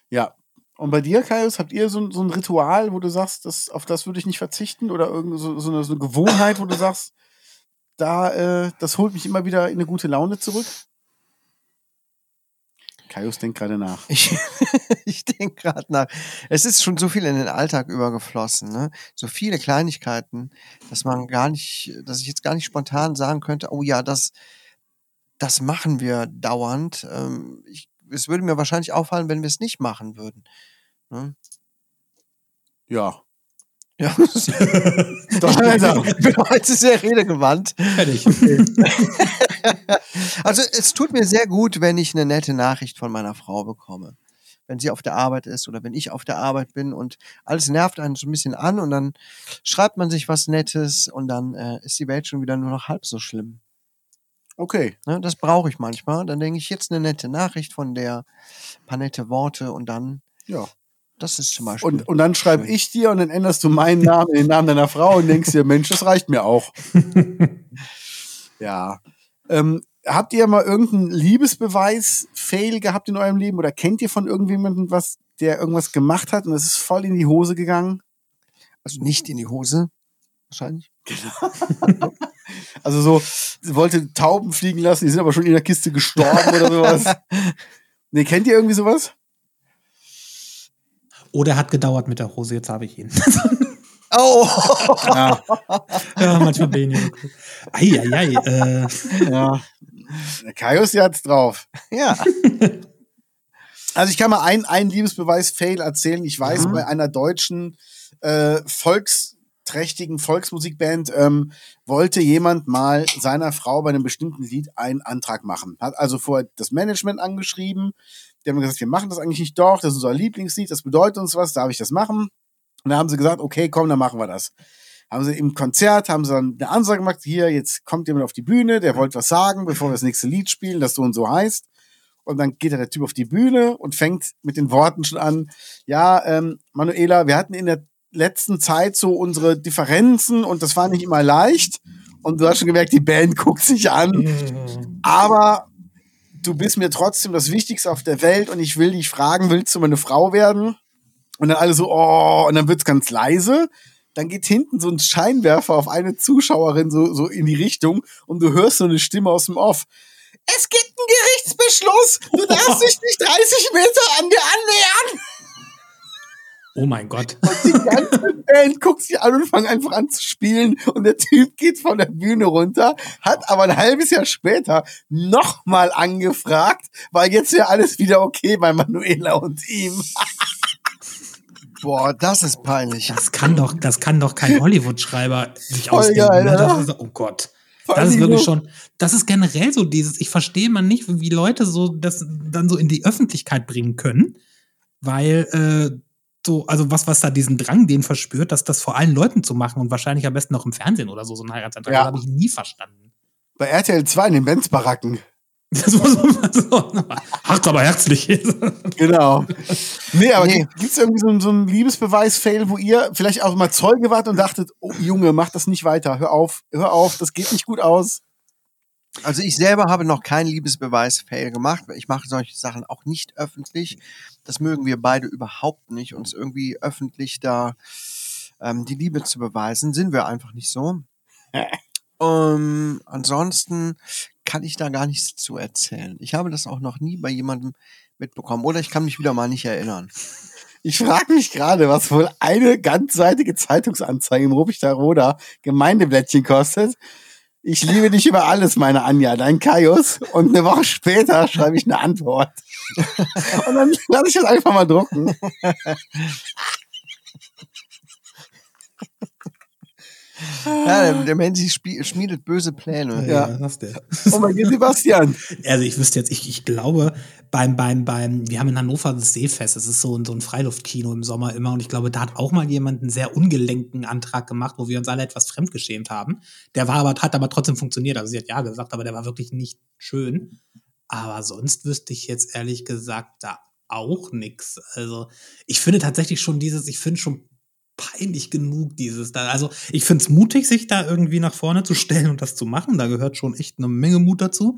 Ja. Und bei dir, Kaius, habt ihr so, so ein Ritual, wo du sagst, das, auf das würde ich nicht verzichten? Oder irgend so, so, eine, so eine Gewohnheit, wo du sagst, da, äh, das holt mich immer wieder in eine gute Laune zurück? Kaius denkt gerade nach. Ich, [laughs] ich denke gerade nach. Es ist schon so viel in den Alltag übergeflossen, ne? So viele Kleinigkeiten, dass man gar nicht, dass ich jetzt gar nicht spontan sagen könnte, oh ja, das, das machen wir dauernd. Ähm, ich, es würde mir wahrscheinlich auffallen, wenn wir es nicht machen würden. Ne? Ja. Ja. [laughs] Donnerwetter. ich bin heute sehr redegewandt. Fertig. [laughs] Also es tut mir sehr gut, wenn ich eine nette Nachricht von meiner Frau bekomme. Wenn sie auf der Arbeit ist oder wenn ich auf der Arbeit bin und alles nervt einen so ein bisschen an und dann schreibt man sich was Nettes und dann äh, ist die Welt schon wieder nur noch halb so schlimm. Okay. Ne, das brauche ich manchmal. Dann denke ich jetzt eine nette Nachricht von der, paar nette Worte und dann, Ja. Das ist zum Beispiel. Und, und dann schreibe ich dir und dann änderst du meinen [laughs] Namen in den Namen deiner Frau und denkst dir, Mensch, das reicht mir auch. [laughs] ja. Ähm, habt ihr mal irgendeinen Liebesbeweis-Fail gehabt in eurem Leben oder kennt ihr von irgendjemandem was, der irgendwas gemacht hat und es ist voll in die Hose gegangen? also nicht in die Hose, wahrscheinlich. [laughs] Also so, sie wollte Tauben fliegen lassen, die sind aber schon in der Kiste gestorben oder sowas. Nee, kennt ihr irgendwie sowas? Oder hat gedauert mit der Hose, jetzt habe ich ihn. [laughs] Oh! Ja. ja, manchmal bin ich. Eieiei, äh, ja. Der Kaius, hat's drauf. ja. [laughs] Also ich kann mal einen, einen Liebesbeweis-Fail erzählen. Ich weiß, Mhm. bei einer deutschen äh, volksträchtigen Volksmusikband ähm, wollte jemand mal seiner Frau bei einem bestimmten Lied einen Antrag machen. Hat also vorher das Management angeschrieben. Die haben gesagt, wir machen das eigentlich nicht doch, das ist unser Lieblingslied, das bedeutet uns was, darf ich das machen? Und dann haben sie gesagt, okay, komm, dann machen wir das. Haben sie im Konzert, haben sie dann eine Ansage gemacht, hier, jetzt kommt jemand auf die Bühne, der wollte was sagen, bevor wir das nächste Lied spielen, das so und so heißt. Und dann geht da der Typ auf die Bühne und fängt mit den Worten schon an, ja, ähm, Manuela, wir hatten in der letzten Zeit so unsere Differenzen und das war nicht immer leicht. Und du hast schon gemerkt, die Band guckt sich an. Aber du bist mir trotzdem das Wichtigste auf der Welt und ich will dich fragen, willst du meine Frau werden? Und dann alle so, oh, und dann wird's ganz leise. Dann geht hinten so ein Scheinwerfer auf eine Zuschauerin so, so in die Richtung und du hörst so eine Stimme aus dem Off. Es gibt einen Gerichtsbeschluss. Du darfst dich nicht 30 Meter an dir annähern. Oh mein Gott. Und die ganze Band guckt sich an und fängt einfach an zu spielen. Und der Typ geht von der Bühne runter, hat aber ein halbes Jahr später nochmal angefragt, weil jetzt wäre alles wieder okay bei Manuela und ihm. [laughs] Boah, das ist peinlich. Das kann doch, das kann doch kein Hollywood-Schreiber sich Voll ausdenken. geil, ne? oder? das ist, oh Gott. Das ist wirklich so- schon, das ist generell so dieses, ich verstehe man nicht, wie Leute so das dann so in die Öffentlichkeit bringen können, weil äh, so, also was, was da diesen Drang den verspürt, dass das vor allen Leuten zu machen und wahrscheinlich am besten noch im Fernsehen oder so, so ein Heiratsantrag, Ja. das habe ich nie verstanden. Bei RTL 2 in den Benz-Baracken. Das muss man so, hart aber herzlich. [laughs] Genau. Nee, aber Nee. gibt es irgendwie so, einen- so einen Liebesbeweis-Fail, wo ihr vielleicht auch mal Zeuge wart und dachtet, oh Junge, mach das nicht weiter, hör auf, hör auf, das geht nicht gut aus. Also ich selber habe noch keinen Liebesbeweis-Fail gemacht. Ich mache solche Sachen auch nicht öffentlich. Das mögen wir beide überhaupt nicht, uns irgendwie öffentlich da ähm, die Liebe zu beweisen. Sind wir einfach nicht so. [laughs] Ähm, ansonsten kann ich da gar nichts zu erzählen. Ich habe das auch noch nie bei jemandem mitbekommen. Oder ich kann mich wieder mal nicht erinnern. Ich frage mich gerade, was wohl eine ganzseitige Zeitungsanzeige im Rubichter Roda Gemeindeblättchen kostet. Ich liebe dich über alles, meine Anja, dein Kaius. Und eine Woche später schreibe ich eine Antwort. [laughs] Und dann lasse ich das einfach mal drucken. Ja, der, der Mensch schmiedet böse Pläne. Ja. das ist der. Und bei dir, Sebastian. Also ich wüsste jetzt, ich, ich glaube, beim, beim, beim, wir haben in Hannover das Seefest, das ist so, ein- so ein Freiluftkino im Sommer immer und ich glaube, da hat auch mal jemand einen sehr ungelenkten Antrag gemacht, wo wir uns alle etwas fremdgeschämt haben. Der war aber, hat aber trotzdem funktioniert. Also sie hat ja gesagt, aber der war wirklich nicht schön. Aber sonst wüsste ich jetzt ehrlich gesagt da auch nix. Also ich finde tatsächlich schon dieses, ich finde schon peinlich genug, dieses da. Also ich finde es mutig, sich da irgendwie nach vorne zu stellen und das zu machen. Da gehört schon echt eine Menge Mut dazu.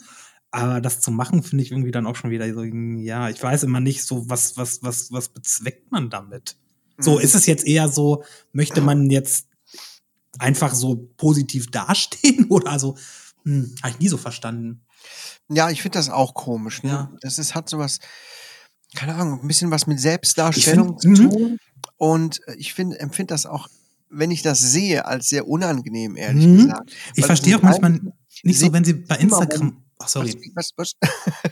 Aber das zu machen, finde ich irgendwie dann auch schon wieder so, ja, ich weiß immer nicht so, was, was, was, was bezweckt man damit? So, Mhm. ist es jetzt eher so, möchte man jetzt einfach so positiv dastehen [laughs] oder also, hm, habe ich nie so verstanden. Ja, ich finde das auch komisch. Ne? Ja. Das ist, hat sowas, keine Ahnung, ein bisschen was mit Selbstdarstellung find- zu mhm. tun. Und äh, ich finde, empfinde das auch, wenn ich das sehe, als sehr unangenehm, ehrlich Mhm. gesagt. Ich Weil verstehe auch manchmal nicht so, wenn sie bei Instagram. Ach, sorry. Was, was,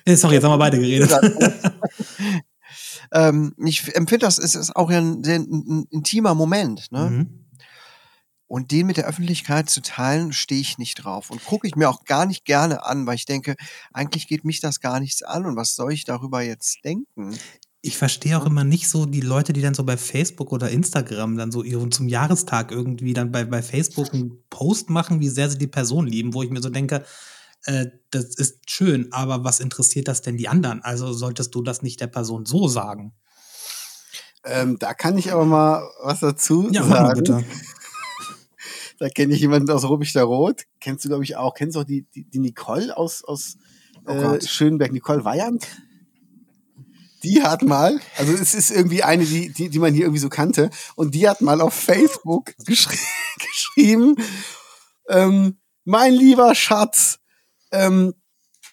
Äh, Sorry, jetzt haben wir beide geredet. [laughs] ähm, ich empfinde das, es ist auch ein sehr ein intimer Moment. Ne? Mhm. Und den mit der Öffentlichkeit zu teilen, stehe ich nicht drauf. Und gucke ich mir auch gar nicht gerne an, weil ich denke, eigentlich geht mich das gar nichts an. Und was soll ich darüber jetzt denken? Ich verstehe auch immer nicht so die Leute, die dann so bei Facebook oder Instagram dann so ihren zum Jahrestag irgendwie dann bei, bei Facebook einen Post machen, wie sehr sie die Person lieben, wo ich mir so denke, äh, das ist schön, aber was interessiert das denn die anderen? Also solltest du das nicht der Person so sagen? Ähm, da kann ich aber mal was dazu Ja, sagen. bitte. [laughs] Da kenne ich jemanden aus Rubichter Rot. Kennst du, glaube ich, auch. Kennst du auch die, die, die Nicole aus, aus Oh äh. Schönberg, Nicole Weyand? Die hat mal, also es ist irgendwie eine, die, die, die man hier irgendwie so kannte, und die hat mal auf Facebook geschri [laughs] geschrieben, ähm, mein lieber Schatz, ähm,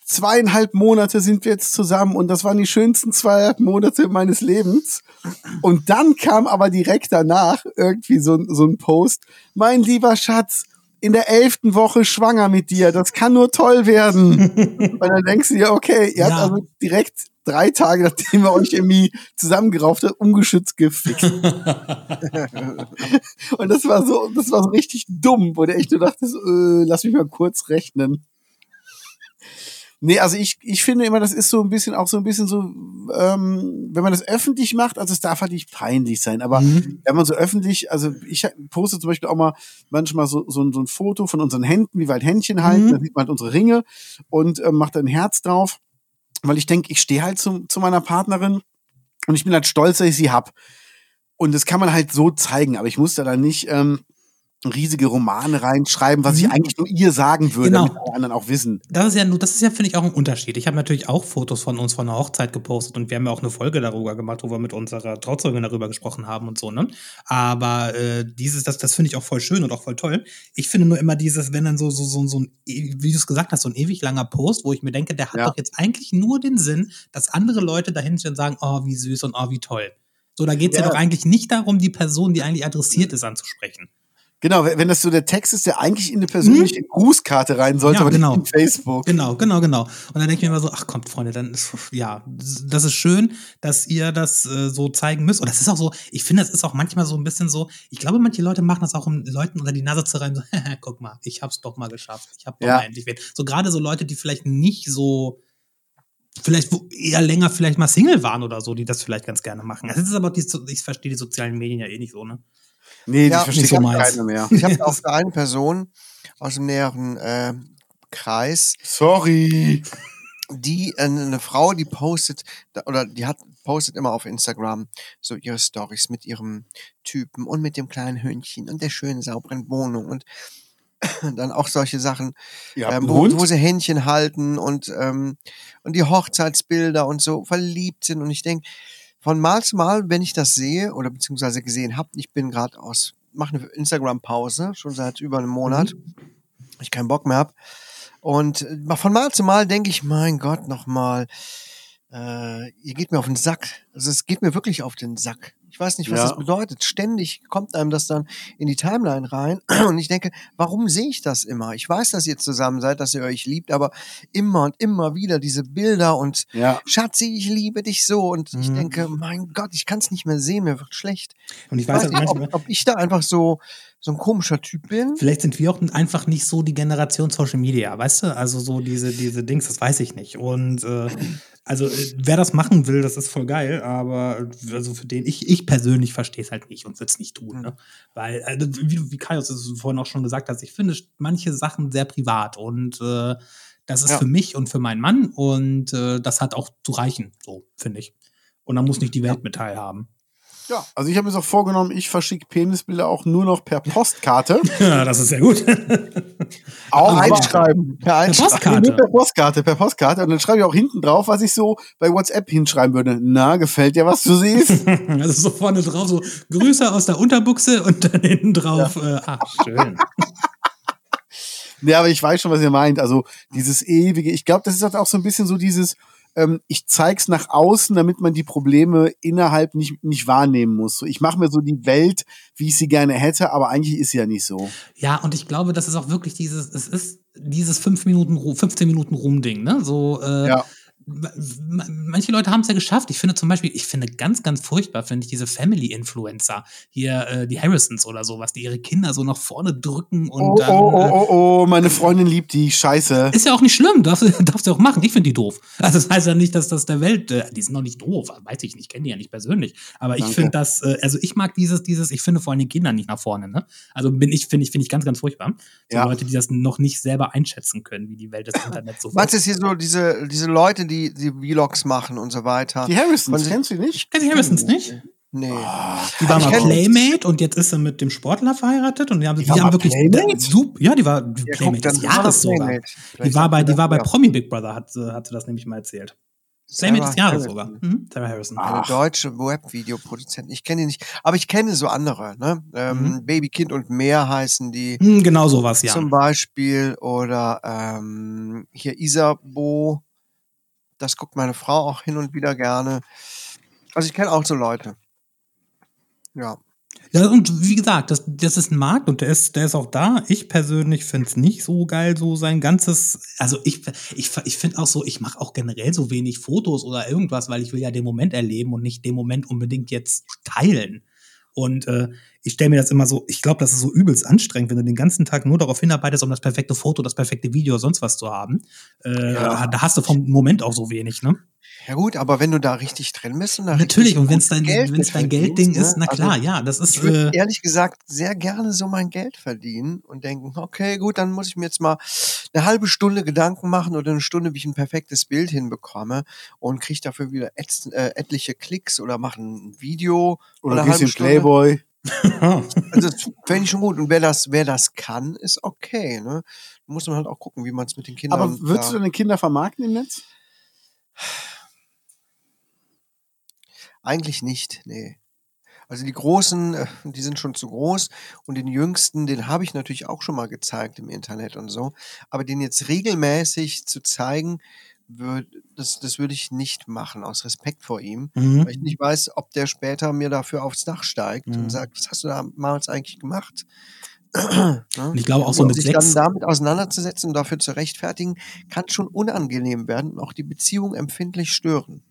zweieinhalb Monate sind wir jetzt zusammen und das waren die schönsten zweieinhalb Monate meines Lebens. Und dann kam aber direkt danach irgendwie so, ein- so ein Post, mein lieber Schatz, in der elften Woche schwanger mit dir, das kann nur toll werden. [laughs] und dann denkst du dir, okay, ihr habt Ja. also direkt drei Tage, nachdem ihr euch irgendwie zusammengerauft habt, ungeschützt gefickt. [laughs] und das war so, das war so richtig dumm, wo du echt nur dachtest, äh, lass mich mal kurz rechnen. Nee, also ich, ich finde immer, das ist so ein bisschen auch so ein bisschen so, ähm, wenn man das öffentlich macht, also es darf halt nicht peinlich sein, aber Mhm. wenn man so öffentlich, also ich poste zum Beispiel auch mal manchmal so, so, ein- so ein Foto von unseren Händen, wie wir halt Händchen halten, Mhm. da sieht man halt unsere Ringe und ähm, macht ein Herz drauf, weil ich denke, ich stehe halt zu, zu meiner Partnerin und ich bin halt stolz, dass ich sie hab. Und das kann man halt so zeigen, aber ich muss da dann nicht ähm, riesige Romane reinschreiben, was ich Mhm. eigentlich nur ihr sagen würde, Genau. damit alle anderen auch wissen. Das ist ja, nur- das ist ja, finde ich, auch ein Unterschied. Ich habe natürlich auch Fotos von uns von der Hochzeit gepostet und wir haben ja auch eine Folge darüber gemacht, wo wir mit unserer Trauzeugin darüber gesprochen haben und so, ne? Aber äh, dieses, das, das finde ich auch voll schön und auch voll toll. Ich finde nur immer dieses, wenn dann so, so, so, so ein, e- wie du es gesagt hast, so ein ewig langer Post, wo ich mir denke, der hat Ja. doch jetzt eigentlich nur den Sinn, dass andere Leute dahin stehen und sagen, oh, wie süß und oh, wie toll. So, da geht es ja. Ja. doch eigentlich nicht darum, die Person, die eigentlich adressiert ist, anzusprechen. Genau, wenn das so der Text ist, der eigentlich in eine persönliche Grußkarte rein sollte. Ja, aber genau. nicht in Facebook. Genau, genau, genau. Und dann denke ich mir immer so, ach kommt, Freunde, dann ist, ja, das ist schön, dass ihr das äh, so zeigen müsst. Und das ist auch so, ich finde, das ist auch manchmal so ein bisschen so, ich glaube, manche Leute machen das auch, um Leuten unter die Nase zu reiben, so, [laughs] guck mal, ich hab's doch mal geschafft. Ich hab doch Ja. mal endlich wen. So gerade so Leute, die vielleicht nicht so, vielleicht eher länger vielleicht mal Single waren oder so, die das vielleicht ganz gerne machen. Das ist aber, die, ich verstehe die sozialen Medien ja eh nicht so, ne? Nee, Ja, versteht nicht so meins. mehr. Ich habe auch eine Person aus dem näheren äh, Kreis, Sorry. die äh, eine Frau, die postet oder die hat postet immer auf Instagram so ihre Stories mit ihrem Typen und mit dem kleinen Hündchen und der schönen sauberen Wohnung und [coughs] dann auch solche Sachen, ähm, wo, wo sie Händchen halten und ähm, und die Hochzeitsbilder und so verliebt sind und ich denke von Mal zu Mal, wenn ich das sehe oder beziehungsweise gesehen habe, ich bin gerade aus mache eine Instagram Pause schon seit über einem Monat, weil ich keinen Bock mehr hab und äh, von Mal zu Mal denke ich, mein Gott, nochmal, äh, ihr geht mir auf den Sack. Also es geht mir wirklich auf den Sack. Ich weiß nicht, was Ja. das bedeutet. Ständig kommt einem das dann in die Timeline rein. [clears throat] Und ich denke, warum sehe ich das immer? Ich weiß, dass ihr zusammen seid, dass ihr euch liebt, aber immer und immer wieder diese Bilder und Ja. Schatzi, ich liebe dich so. Und ich Mhm. denke, mein Gott, ich kann es nicht mehr sehen, mir wird schlecht. Und ich Ich weiß weiß nicht, ob, ob ich da einfach so, so ein komischer Typ bin. Vielleicht sind wir auch einfach nicht so die Generation Social Media, weißt du? Also so diese, diese Dings, das weiß ich nicht. Und äh, also äh, wer das machen will, das ist voll geil, aber also für den, ich, ich persönlich verstehe es halt nicht und würde es nicht tun. Ne? Weil, also, wie, wie Kaius es vorhin auch schon gesagt hast, ich finde manche Sachen sehr privat und äh, das ist Ja. für mich und für meinen Mann und äh, das hat auch zu reichen, so finde ich. Und da muss nicht die Welt mit teilhaben. Ja, also ich habe mir auch vorgenommen, ich verschicke Penisbilder auch nur noch per Postkarte. [laughs] Ja, das ist sehr gut. auch Per aber- Einschreiben. Per Einschreiben. Postkarte. Per Postkarte, per Postkarte. Und dann schreibe ich auch hinten drauf, was ich so bei WhatsApp hinschreiben würde. Na, gefällt dir, was du siehst? [laughs] Also so vorne drauf, so Grüße aus der Unterbuchse und dann hinten drauf, äh, ach, schön. [laughs] Ja, aber ich weiß schon, was ihr meint. Also dieses ewige, ich glaube, das ist halt auch so ein bisschen so dieses, ähm, ich zeig's nach außen, damit man die Probleme innerhalb nicht, nicht wahrnehmen muss. So, ich mache mir so die Welt, wie ich sie gerne hätte, aber eigentlich ist sie ja nicht so. Ja, und ich glaube, das ist auch wirklich dieses, es ist dieses 5 Minuten, Ru- 15 Minuten Rum-Ding, ne? So, äh, Ja. Manche Leute haben es ja geschafft. Ich finde zum Beispiel, ich finde ganz, ganz furchtbar, finde ich diese Family-Influencer, hier äh, die Harrisons oder sowas, die ihre Kinder so nach vorne drücken und oh, dann. Oh, oh, äh, oh, oh, meine Freundin liebt die Scheiße. Ist ja auch nicht schlimm, darfst, [laughs] darfst du auch machen. Ich finde die doof. Also das heißt ja nicht, dass das der Welt, äh, die sind noch nicht doof, weiß ich nicht, kenne die ja nicht persönlich. Aber ich Danke. finde das, äh, also ich mag dieses, dieses, ich finde vor allem den Kindern nicht nach vorne, ne? Also bin ich, finde ich, finde ich ganz, ganz furchtbar. So Ja. Leute, die das noch nicht selber einschätzen können, wie die Welt des Internets so Was ist hier so diese, diese Leute, die, die Vlogs machen und so weiter? Die Harrisons, kennst du die nicht? Kennt die Harrisons nicht? Nee. Die war mal Playmate und jetzt ist sie mit dem Sportler verheiratet und die haben, die war haben wirklich Playmate? Sup- ja, die war die Ja, Playmate guck, des war Jahres sogar. Die war bei, die war bei. Promi Big Brother, hat, sie- hat sie das nämlich mal erzählt. Playmate des Jahres Harrison. sogar. Mhm. Sarah Harrison. Eine Ach. deutsche Webvideoproduzentin. Ich kenne die nicht, aber ich kenne so andere. Ne? Ähm, Mhm. Baby, Kind und mehr heißen die Hm, genau sowas, ja. zum Beispiel. Oder ähm, hier Isabo. Das guckt meine Frau auch hin und wieder gerne. Also ich kenne auch so Leute. Ja. Ja, und wie gesagt, das, das ist ein Markt und der ist, der ist auch da. Ich persönlich finde es nicht so geil, so sein ganzes. Also ich, ich, ich finde auch so, ich mache auch generell so wenig Fotos oder irgendwas, weil ich will ja den Moment erleben und nicht den Moment unbedingt jetzt teilen. Und äh, ich stelle mir das immer so, ich glaube, das ist so übelst anstrengend, wenn du den ganzen Tag nur darauf hinarbeitest, um das perfekte Foto, das perfekte Video, sonst was zu haben. Äh, Ja. Da hast du vom Moment auch so wenig, ne? Ja gut, aber wenn du da richtig drin bist und da Natürlich, und wenn es dein, Geld wenn's dein Geldding verdienst, ist, ne? na klar, Also, ja, das ist. Ich würde Äh, ehrlich gesagt sehr gerne so mein Geld verdienen und denken, okay, gut, dann muss ich mir jetzt mal eine halbe Stunde Gedanken machen oder eine Stunde, wie ich ein perfektes Bild hinbekomme und kriege dafür wieder etz, äh, etliche Klicks oder mache ein Video Oder eine gehst halbe Stunde. Playboy. Also das fände ich schon gut. Und wer das, wer das kann, ist okay. Ne? Muss man halt auch gucken, wie man es mit den Kindern. Aber würdest du deine Kinder vermarkten im Netz? Eigentlich nicht, nee. Also die Großen, äh, die sind schon zu groß und den Jüngsten, den habe ich natürlich auch schon mal gezeigt im Internet und so. Aber den jetzt regelmäßig zu zeigen, würd, das, das würde ich nicht machen, aus Respekt vor ihm. mhm. Weil ich nicht weiß, ob der später mir dafür aufs Dach steigt Mhm. und sagt, was hast du damals eigentlich gemacht? [clears throat] Ne? Und ich glaube auch so mit sich dann damit auseinanderzusetzen und dafür zu rechtfertigen, kann schon unangenehm werden und auch die Beziehung empfindlich stören.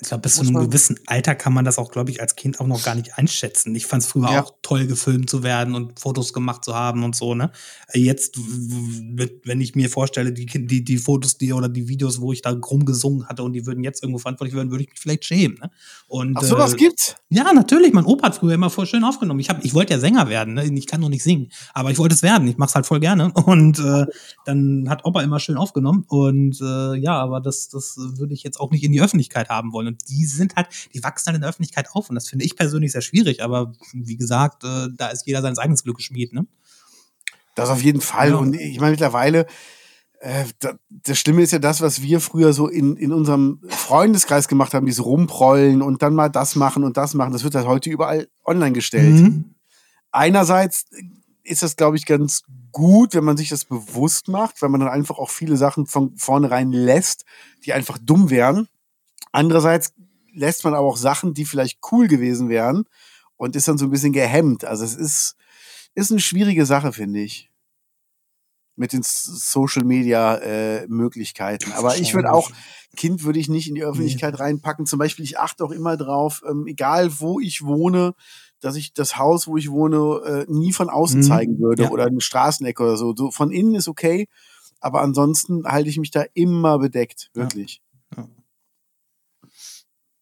Ich glaube, bis zu einem gewissen Alter kann man das auch, glaube ich, als Kind auch noch gar nicht einschätzen. Ich fand es früher Ja. auch toll, gefilmt zu werden und Fotos gemacht zu haben und so, ne? Jetzt, w- w- wenn ich mir vorstelle, die, die, die Fotos, die oder die Videos, wo ich da rumgesungen hatte und die würden jetzt irgendwo verantwortlich werden, würde ich mich vielleicht schämen, ne? Und, Ach, sowas äh, gibt's? Ja, natürlich. Mein Opa hat früher immer voll schön aufgenommen. Ich, hab, ich wollte ja Sänger werden. Ne? Ich kann noch nicht singen, aber ich wollte es werden. Ich mach's halt voll gerne. [laughs] Und äh, dann hat Opa immer schön aufgenommen. Und äh, ja, aber das, das würde ich jetzt auch nicht in die Öffentlichkeit haben wollen. Und die sind halt, die wachsen dann in der Öffentlichkeit auf. Und das finde ich persönlich sehr schwierig. Aber wie gesagt, äh, da ist jeder seines eigenes Glückes Schmied. Ne? Das auf jeden Fall. Ja. Und ich meine, mittlerweile, äh, da, das Schlimme ist ja das, was wir früher so in, in unserem Freundeskreis gemacht haben, dieses Rumprollen und dann mal das machen und das machen. Das wird halt heute überall online gestellt. Mhm. Einerseits ist das, glaube ich, ganz gut, wenn man sich das bewusst macht, weil man dann einfach auch viele Sachen von vornherein lässt, die einfach dumm wären. Andererseits lässt man aber auch Sachen, die vielleicht cool gewesen wären und ist dann so ein bisschen gehemmt. Also es ist, ist eine schwierige Sache, finde ich. Mit den Social Media äh, Möglichkeiten. Aber ich würde auch, Kind würde ich nicht in die Öffentlichkeit reinpacken. Zum Beispiel, ich achte auch immer drauf, ähm, egal wo ich wohne, dass ich das Haus, wo ich wohne, äh, nie von außen Mhm. zeigen würde Ja. oder eine Straßenecke oder so. so. Von innen ist okay, aber ansonsten halte ich mich da immer bedeckt, wirklich.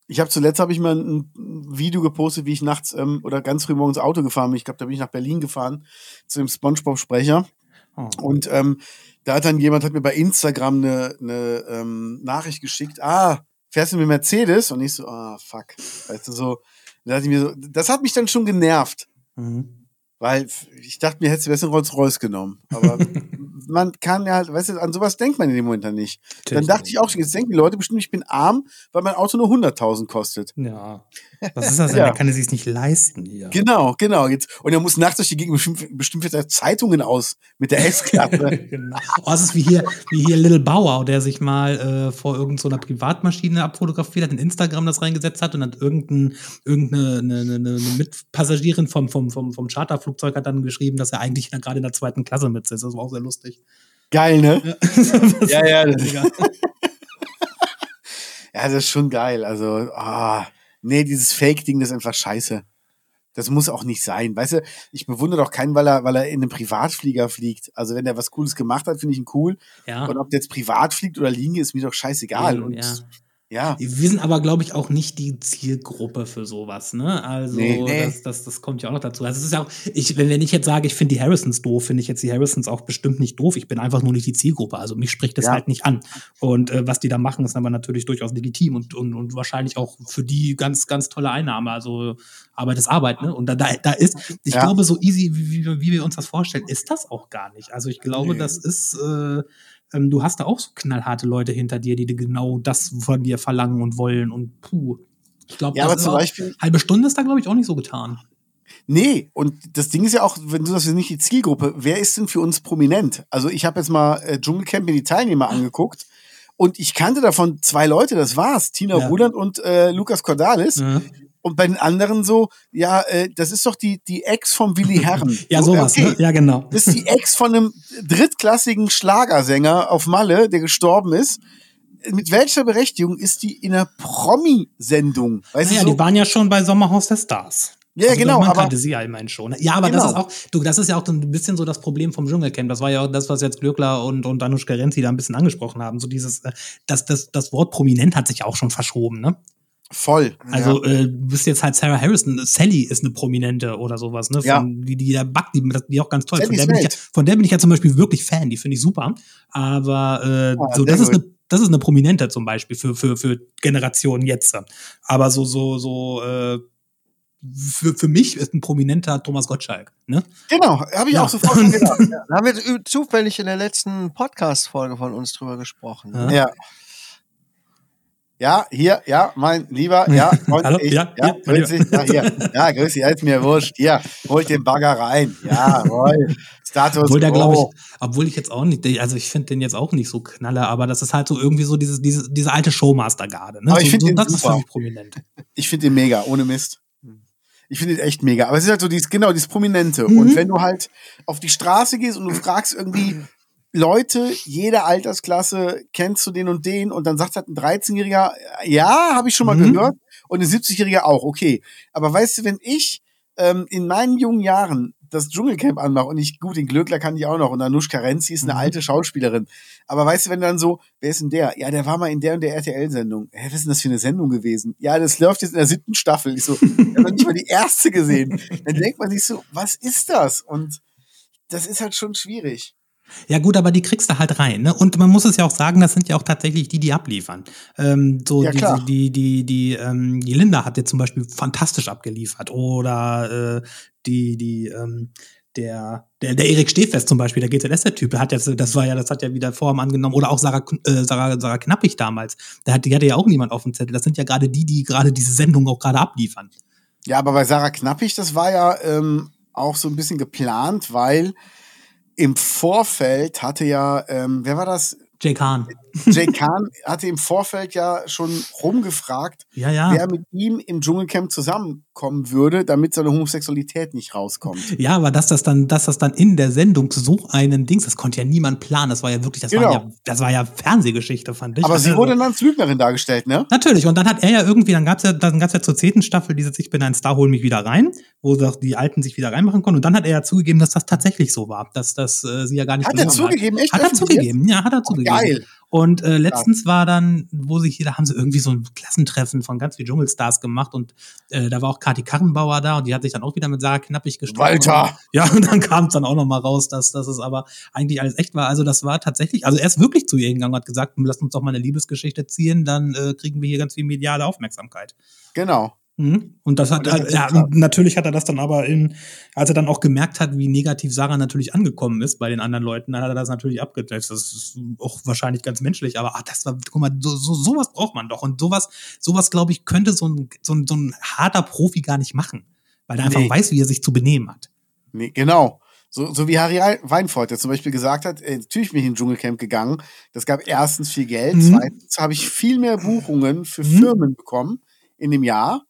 Ich habe zuletzt habe ich mal ein Video gepostet, wie ich nachts ähm, oder ganz früh morgens Auto gefahren bin. Ich glaube, da bin ich nach Berlin gefahren zu dem SpongeBob-Sprecher. Oh. Und ähm, da hat dann jemand hat mir bei Instagram eine, eine ähm, Nachricht geschickt, ah, fährst du mit Mercedes? Und ich so, ah, fuck. Weißt du, so, da ich mir so, das hat mich dann schon genervt. Mhm. Weil ich dachte mir, hättest du besser einen Rolls-Royce genommen. Aber [laughs] man kann ja halt, weißt du, an sowas denkt man in dem Moment dann nicht. Dann Natürlich dachte ich auch, jetzt denken die Leute bestimmt, ich bin arm, weil mein Auto nur 100.000 kostet. Ja. Was ist das denn? Ja. Der kann es sich nicht leisten hier. Genau, genau. Jetzt, und er muss nachts durch die Gegend bestimmt, bestimmt wird er Zeitungen aus mit der S-Klasse. [laughs] genau. Oh, es ist wie hier, wie hier Little Bauer, der sich mal äh, vor irgendeiner Privatmaschine abfotografiert hat, in Instagram das reingesetzt hat und dann irgendein, irgendeine eine, eine, eine Mitpassagierin vom, vom, vom, vom Charterflugzeug hat dann geschrieben, dass er eigentlich gerade in der zweiten Klasse mitzählt. Das war auch sehr lustig. Geil, ne? Ja, [laughs] ja, das-. [laughs] Ja, das ist schon geil. Also, ah, nee, dieses Fake-Ding, das ist einfach scheiße. Das muss auch nicht sein. Weißt du, ich bewundere doch keinen, weil er, weil er in einem Privatflieger fliegt. Also wenn er was Cooles gemacht hat, finde ich ihn cool. Ja. Und ob der jetzt privat fliegt oder liegen, ist mir doch scheißegal. Ja, Und ja. Ja, Wir sind aber, glaube ich, auch nicht die Zielgruppe für sowas, ne? Also, Nee. Nee. Das, das, das kommt ja auch noch dazu. Also, es ist ja auch, ich, wenn, wenn ich jetzt sage, ich finde die Harrisons doof, finde ich jetzt die Harrisons auch bestimmt nicht doof. Ich bin einfach nur nicht die Zielgruppe. Also, mich spricht das Ja. halt nicht an. Und äh, was die da machen, ist aber natürlich durchaus legitim und, und, und wahrscheinlich auch für die ganz, ganz tolle Einnahme. Also, Arbeit ist Arbeit, ne? Und da, da, da ist, ich Ja. glaube, so easy, wie, wie, wie wir uns das vorstellen, ist das auch gar nicht. Also, ich glaube, Nee. das ist, äh, ähm, du hast da auch so knallharte Leute hinter dir, die genau das von dir verlangen und wollen und puh. Ich glaube, Ja, halbe Stunde ist da, glaube ich, auch nicht so getan. Nee, und das Ding ist ja auch, wenn du das nicht die Zielgruppe, wer ist denn für uns prominent? Also ich habe jetzt mal äh, Dschungelcamp mir die Teilnehmer angeguckt und ich kannte davon zwei Leute, das war's, Tina Ja. Ruland und äh, Lukas Cordalis. Ja, Und bei den anderen so, ja, äh, das ist doch die, die Ex vom Willi Herren. [laughs] ja So, sowas, okay. ne? Ja, genau. Das ist die Ex von einem drittklassigen Schlagersänger auf Malle, der gestorben ist. Mit welcher Berechtigung ist die in einer Promi-Sendung? Naja, so, die waren ja schon bei Sommerhaus der Stars. Ja, genau, Man aber- kannte sie ja immerhin schon. Ja, aber das Genau. ist auch, du, das ist ja auch ein bisschen so das Problem vom Dschungelcamp. Das war ja auch das, was jetzt Glöckler und, und Anushka Renzi da ein bisschen angesprochen haben. So dieses, äh, das, das, das Wort prominent hat sich ja auch schon verschoben, ne? Voll. Also äh, du bist jetzt halt Sarah Harrison, Sally ist eine Prominente oder sowas, ne? Von, Ja. Die, die da backt, die, die auch ganz toll. Von der, bin ich, ja- von der bin ich ja zum Beispiel wirklich Fan, die finde ich super. Aber äh, Ah, so, das ist eine das ist eine Prominente zum Beispiel für, für, für Generationen jetzt. Aber so, so, so, äh, für, für mich ist ein prominenter Thomas Gottschalk. Ne? Genau, habe ich Ja. auch sofort schon [laughs] gedacht. Da haben wir zufällig in der letzten Podcast-Folge von uns drüber gesprochen. Ja. Ja. Ja, hier, ja, mein Lieber, ja, [laughs] Hallo, ich, ja, ja, mein grüß dich, ja, hier, ja, grüß dich, ist mir wurscht, hier, holt den Bagger rein, ja, roll, Status Obwohl der, glaube ich, obwohl ich jetzt auch nicht, also ich finde den jetzt auch nicht so knaller, aber das ist halt so irgendwie so dieses, diese, diese alte Showmaster-Garde. Ne? Aber ich so, find so, den das ist für prominent. Ich finde den mega, ohne Mist. Ich finde den echt mega. Aber es ist halt so dieses, genau, dieses Prominente. Mhm. Und wenn du halt auf die Straße gehst und du fragst irgendwie Leute, jede Altersklasse, kennst du den und den? Und dann sagt halt ein 13-Jähriger, ja, habe ich schon mal Mhm. gehört. Und ein 70-Jähriger auch, okay. Aber weißt du, wenn ich ähm, in meinen jungen Jahren das Dschungelcamp anmache und ich, gut, den Glöckler kann ich auch noch und Anushka Renzi ist eine Mhm. alte Schauspielerin. Aber weißt du, wenn dann so, wer ist denn der? Ja, der war mal in der und der RTL-Sendung. Hä, was ist denn das für eine Sendung gewesen? Ja, das läuft jetzt in der siebten Staffel. Ich so, ich habe nicht mal die erste gesehen. Dann denkt man sich so, was ist das? Und das ist halt schon schwierig. Ja gut, aber die kriegst du halt rein. Ne? Und man muss es ja auch sagen, das sind ja auch tatsächlich die, die abliefern. Ähm, so Ja, die, klar. die, die, die, ähm, die Linda hat jetzt zum Beispiel fantastisch abgeliefert. Oder äh, die, die, ähm, der, der, der Erik Stehfest zum Beispiel, der GZS-Typ, der hat jetzt, das war ja, das hat ja wieder Form angenommen. Oder auch Sarah, äh, Sarah, Sarah Knappig damals. Der hat, die hatte ja auch niemand auf dem Zettel. Das sind ja gerade die, die gerade diese Sendung auch gerade abliefern. Ja, aber bei Sarah Knappig, das war ja ähm, auch so ein bisschen geplant, weil im Vorfeld hatte ja, ähm, wer war das? Jake Hahn. Jay Kahn hatte im Vorfeld ja schon rumgefragt, Ja, ja. wer mit ihm im Dschungelcamp zusammenkommen würde, damit seine Homosexualität nicht rauskommt. Ja, aber dass das dann, dass das dann in der Sendung so einen Dings, das konnte ja niemand planen. Das war ja wirklich, das war Genau. ja, das war ja Fernsehgeschichte, fand ich. Aber sie Also- wurde dann als Lügnerin dargestellt, ne? Natürlich, und dann hat er ja irgendwie, dann gab's ja, dann gab's ja zur zehnten Staffel dieses Ich bin ein Star, hol mich wieder rein, wo doch die Alten sich wieder reinmachen konnten. Und dann hat er ja zugegeben, dass das tatsächlich so war, dass das äh, sie ja gar nicht Hat er zugegeben, echt? Hat er zugegeben, ja, hat er zugegeben. Geil. Und äh, letztens war dann, wo sich hier, da haben sie irgendwie so ein Klassentreffen von ganz vielen Dschungelstars gemacht und äh, da war auch Kati Karrenbauer da und die hat sich dann auch wieder mit Sarah Knappig gestritten. Walter! Ja, und dann kam es dann auch noch mal raus, dass, dass es aber eigentlich alles echt war. Also das war tatsächlich, also er ist wirklich zu ihr hingegangen und hat gesagt, lasst uns doch mal eine Liebesgeschichte ziehen, dann äh, kriegen wir hier ganz viel mediale Aufmerksamkeit. Genau. Mhm. Und das hat, Und das ist ja, natürlich hat er das dann aber in, als er dann auch gemerkt hat, wie negativ Sarah natürlich angekommen ist bei den anderen Leuten, dann hat er das natürlich abgedeckt. Das ist auch wahrscheinlich ganz menschlich, aber ach, das war, guck mal, so, so, sowas braucht man doch. Und sowas, sowas, glaube ich, könnte so ein, so, ein, so ein harter Profi gar nicht machen. Weil er einfach Nee. weiß, wie er sich zu benehmen hat. Nee, genau. So, so wie Harry Weinfurt, der zum Beispiel gesagt hat, äh, natürlich bin ich in den Dschungelcamp gegangen. Das gab erstens viel Geld, Mhm. zweitens habe ich viel mehr Buchungen für Mhm. Firmen bekommen in dem Jahr.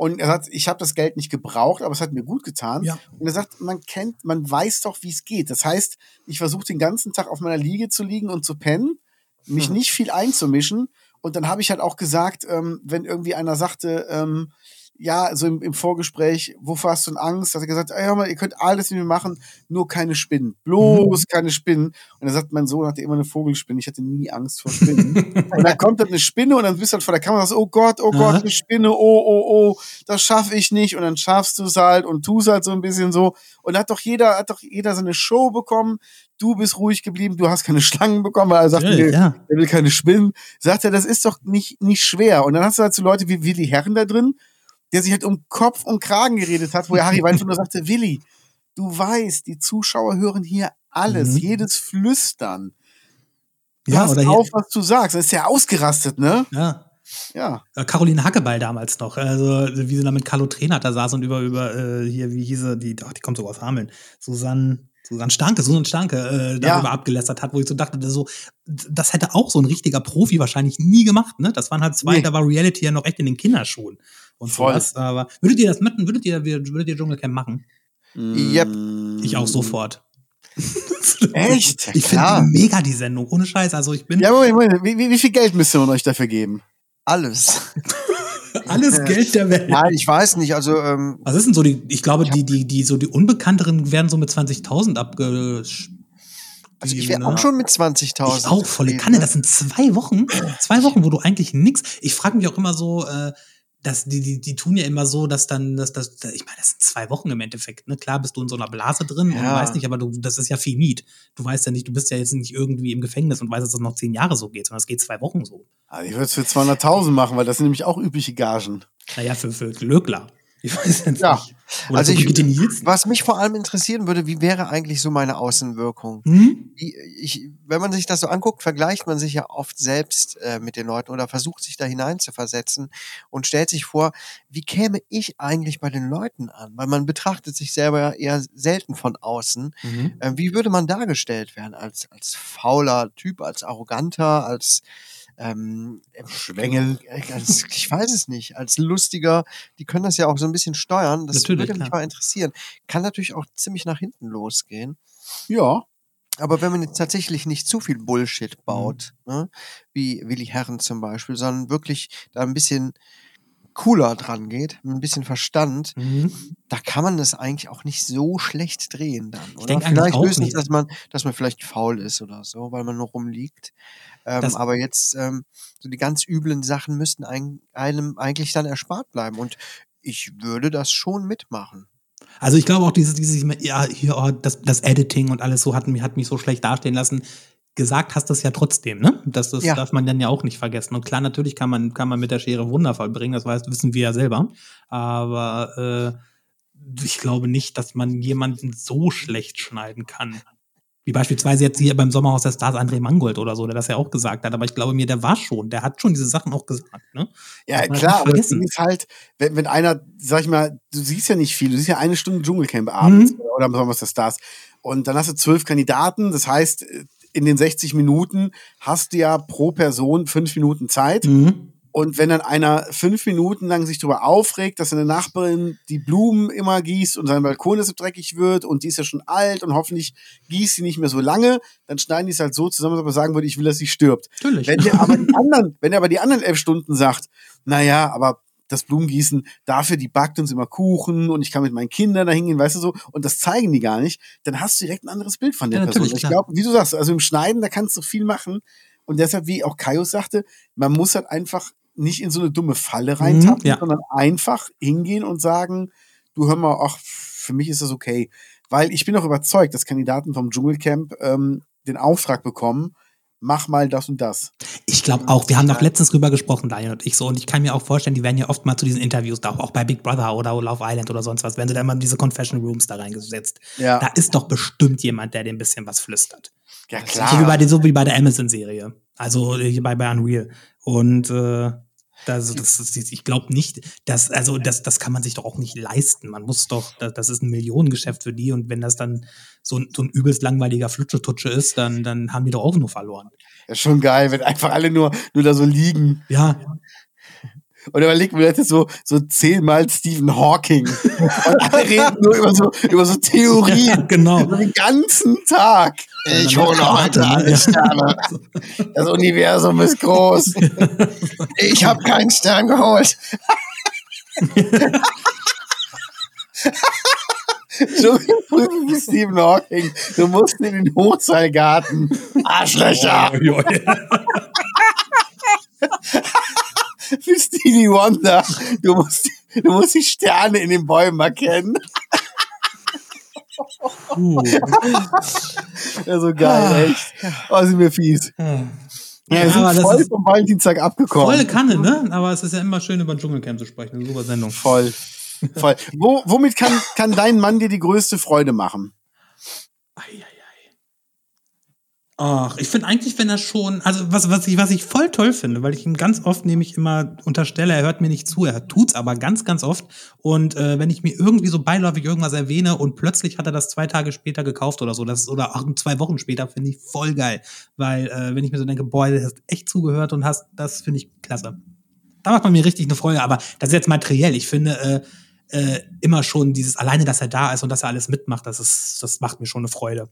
Und er sagt, ich habe das Geld nicht gebraucht, aber es hat mir gut getan. Ja. Und er sagt, man kennt, man weiß doch, wie es geht. Das heißt, ich versuche den ganzen Tag auf meiner Liege zu liegen und zu pennen, mich Mhm. nicht viel einzumischen Und dann habe ich halt auch gesagt, ähm, wenn irgendwie einer sagte, ähm, ja, so im, im Vorgespräch, wovor hast du denn Angst? Hat er gesagt, ey, hör mal, ihr könnt alles mit mir machen, nur keine Spinnen. Bloß keine Spinnen. Und dann sagt mein Sohn, hatte immer eine Vogelspinne. Ich hatte nie Angst vor Spinnen. [laughs] und dann kommt dann eine Spinne und dann bist du halt vor der Kamera und sagst, oh Gott, oh Gott, Aha. eine Spinne, oh, oh, oh, das schaffe ich nicht. Und dann schaffst du es halt und tust halt so ein bisschen so. Und hat doch jeder, hat doch jeder seine Show bekommen. Du bist ruhig geblieben, du hast keine Schlangen bekommen, weil er sagt, nee, ja. er will keine Spinnen. Sagt er, das ist doch nicht, nicht schwer. Und dann hast du halt so Leute wie Willi Herren da drin, der sich halt um Kopf und Kragen geredet hat, wo er Harry [laughs] Weinfurt nur sagte, Willi, du weißt, die Zuschauer hören hier alles, Mhm. jedes Flüstern. Du Ja, oder auf, was du sagst. Das ist ja ausgerastet, ne? Ja. Ja. Äh, Caroline Hackeball damals noch, also wie sie da mit Carlo Trenert da saß und über, über äh, hier, wie hieße die, ach, die kommt sogar aus Hameln, Susanne, Susanne Stanke, Susanne Stanke, äh, darüber Ja. abgelästert hat, wo ich so dachte, das, so, das hätte auch so ein richtiger Profi wahrscheinlich nie gemacht, ne? Das waren halt zwei, Nee. da war Reality ja noch echt in den Kinderschuhen. Und Voll. sowas. Aber würdet ihr das machen? Würdet ihr, würdet ihr Dschungelcamp machen? Yep. Ich auch sofort. [laughs] Echt? [laughs] Ich finde mega die Sendung, ohne Scheiß. Also ich bin Ja, Moment, Moment. Wie, wie, wie viel Geld müsste man euch dafür geben? Alles. [laughs] alles Geld der Welt. Ja, ich weiß nicht. Also, ähm, Was ist denn so die, ich glaube, die, die, die, so die Unbekannteren werden so mit 20.000 abge... also ich wäre ne? auch schon mit 20.000. Ich auch, volle Kanne. ne? Das sind zwei Wochen. Zwei Wochen, wo du eigentlich nix. Ich frage mich auch immer so, äh, dass die, die, die tun ja immer so, dass dann, dass das, ich meine, das sind zwei Wochen im Endeffekt. Ne? Klar bist du in so einer Blase drin und Ja. weißt nicht, aber du, das ist ja finit. Du weißt ja nicht, du bist ja jetzt nicht irgendwie im Gefängnis und weißt, dass das noch zehn Jahre so geht, sondern es geht zwei Wochen so. Also ich würde es für 200.000 machen, weil das sind nämlich auch übliche Gagen. Naja, für, für Glöckler. Ich weiß jetzt Ja. nicht. Oder Also ich-. Was mich vor allem interessieren würde, wie wäre eigentlich so meine Außenwirkung? Hm? Wie- Ich, wenn man sich das so anguckt, vergleicht man sich ja oft selbst äh, mit den Leuten oder versucht sich da hinein zu versetzen und stellt sich vor, wie käme ich eigentlich bei den Leuten an? Weil man betrachtet sich selber ja eher selten von außen. Mhm. Äh, wie würde man dargestellt werden? Als, als fauler Typ, als arroganter, als ähm, Schwengel. äh, als, ich weiß es nicht, als lustiger, die können das ja auch so ein bisschen steuern. Das Natürlich, würde mich klar. mal interessieren. Kann natürlich auch ziemlich nach hinten losgehen. Ja. Aber wenn man jetzt tatsächlich nicht zu viel Bullshit Mhm. baut, ne, wie Willi Herren zum Beispiel, sondern wirklich da ein bisschen cooler dran geht, mit ein bisschen Verstand, Mhm. da kann man das eigentlich auch nicht so schlecht drehen dann. Oder denk eigentlich vielleicht auch höchstens, nicht. dass man, dass man vielleicht faul ist oder so, weil man nur rumliegt. Ähm, aber jetzt ähm, so die ganz üblen Sachen müssten ein, einem eigentlich dann erspart bleiben. Und ich würde das schon mitmachen. Also ich glaube auch dieses, dieses, ja, hier, oh, das, das Editing und alles so hat hat mich so schlecht dastehen lassen. Gesagt hast du es ja trotzdem, ne? Das, das Ja. darf man dann ja auch nicht vergessen. Und klar, natürlich kann man, kann man mit der Schere Wunder vollbringen, das weiß, wissen wir ja selber. Aber äh, ich glaube nicht, dass man jemanden so schlecht schneiden kann. Wie beispielsweise jetzt hier beim Sommerhaus der Stars André Mangold oder so, der das ja auch gesagt hat. Aber ich glaube mir, der war schon, der hat schon diese Sachen auch gesagt, ne? Ja, klar, aber das. Ding ist halt, wenn, wenn einer, sag ich mal, du siehst ja nicht viel, du siehst ja eine Stunde Dschungelcamp abends Mhm. oder am Sommer der Stars. Und dann hast du zwölf Kandidaten, das heißt, in den 60 Minuten hast du ja pro Person fünf Minuten Zeit. Mhm. Und wenn dann einer fünf Minuten lang sich darüber aufregt, dass seine Nachbarin die Blumen immer gießt und sein Balkon deshalb dreckig wird und die ist ja schon alt und hoffentlich gießt sie nicht mehr so lange, dann schneiden die es halt so zusammen, dass man sagen würde, ich will, dass sie stirbt. Natürlich. Wenn der aber die anderen, wenn er aber die anderen elf Stunden sagt, naja, aber das Blumengießen, dafür, die backt uns immer Kuchen und ich kann mit meinen Kindern da hingehen, weißt du so, und das zeigen die gar nicht, dann hast du direkt ein anderes Bild von der Ja, Person. Ich glaube, wie du sagst, also im Schneiden, da kannst du viel machen. Und deshalb, wie auch Kaius sagte, man muss halt einfach nicht in so eine dumme Falle reintappen, Mhm, ja. sondern einfach hingehen und sagen, du hör mal, ach, für mich ist das okay. Weil ich bin auch überzeugt, dass Kandidaten vom Dschungelcamp ähm, den Auftrag bekommen, mach mal das und das. Ich glaube auch, wir haben noch letztens drüber gesprochen, Daniel und ich so, und ich kann mir auch vorstellen, die werden ja oft mal zu diesen Interviews da, auch bei Big Brother oder Love Island oder sonst was, werden sie da immer in diese Confession Rooms da reingesetzt. Ja, Da ist doch bestimmt jemand, der dir ein bisschen was flüstert. ja So wie bei, so wie bei der Amazon-Serie. Also hier bei, bei Unreal. Und äh, das, das, ist- ich glaube nicht, dass, also das, das kann man sich doch auch nicht leisten. Man muss doch, das, das ist ein Millionengeschäft für die und wenn das dann so ein, so ein übelst langweiliger Flutschetutsche ist, dann, dann haben die doch auch nur verloren. Ja, schon geil, wenn einfach alle nur, nur da so liegen. Ja, Und überleg mir jetzt so, so zehnmal Stephen Hawking. Und alle reden nur über so, über so Theorien. Ja, [laughs] genau. So den ganzen Tag. Ich hole heute alle Sterne. Das Universum ist groß. Ich habe keinen Stern geholt. So prüfen wie Stephen Hawking. Du musst in den Hochseilgarten. Arschlöcher. Oh. [laughs] Für Stevie Wonder. Du musst, du musst die Sterne in den Bäumen erkennen. Puh. Ja, so geil, echt. Oh, sind wir fies. Ja, Ja, wir aber sind das voll ist vom Valentinstag abgekommen. volle Kanne, ne? Aber es ist ja immer schön, über den Dschungelcamp zu sprechen. Eine super Sendung. Voll. Voll. Wo, womit kann, kann dein Mann dir die größte Freude machen? Eieiei. Ach, ich finde eigentlich, wenn er schon, also was, was, ich, was ich voll toll finde, weil ich ihm ganz oft nämlich immer unterstelle, er hört mir nicht zu, er tut's aber ganz, ganz oft. Und äh, wenn ich mir irgendwie so beiläufig irgendwas erwähne und plötzlich hat er das zwei Tage später gekauft oder so, das oder auch zwei Wochen später, finde ich voll geil. Weil, äh, wenn ich mir so denke, boah, du hast echt zugehört und hast, das finde ich klasse. Da macht man mir richtig eine Freude, aber das ist jetzt materiell. Ich finde, äh, äh, immer schon dieses alleine, dass er da ist und dass er alles mitmacht, das ist, das macht mir schon eine Freude.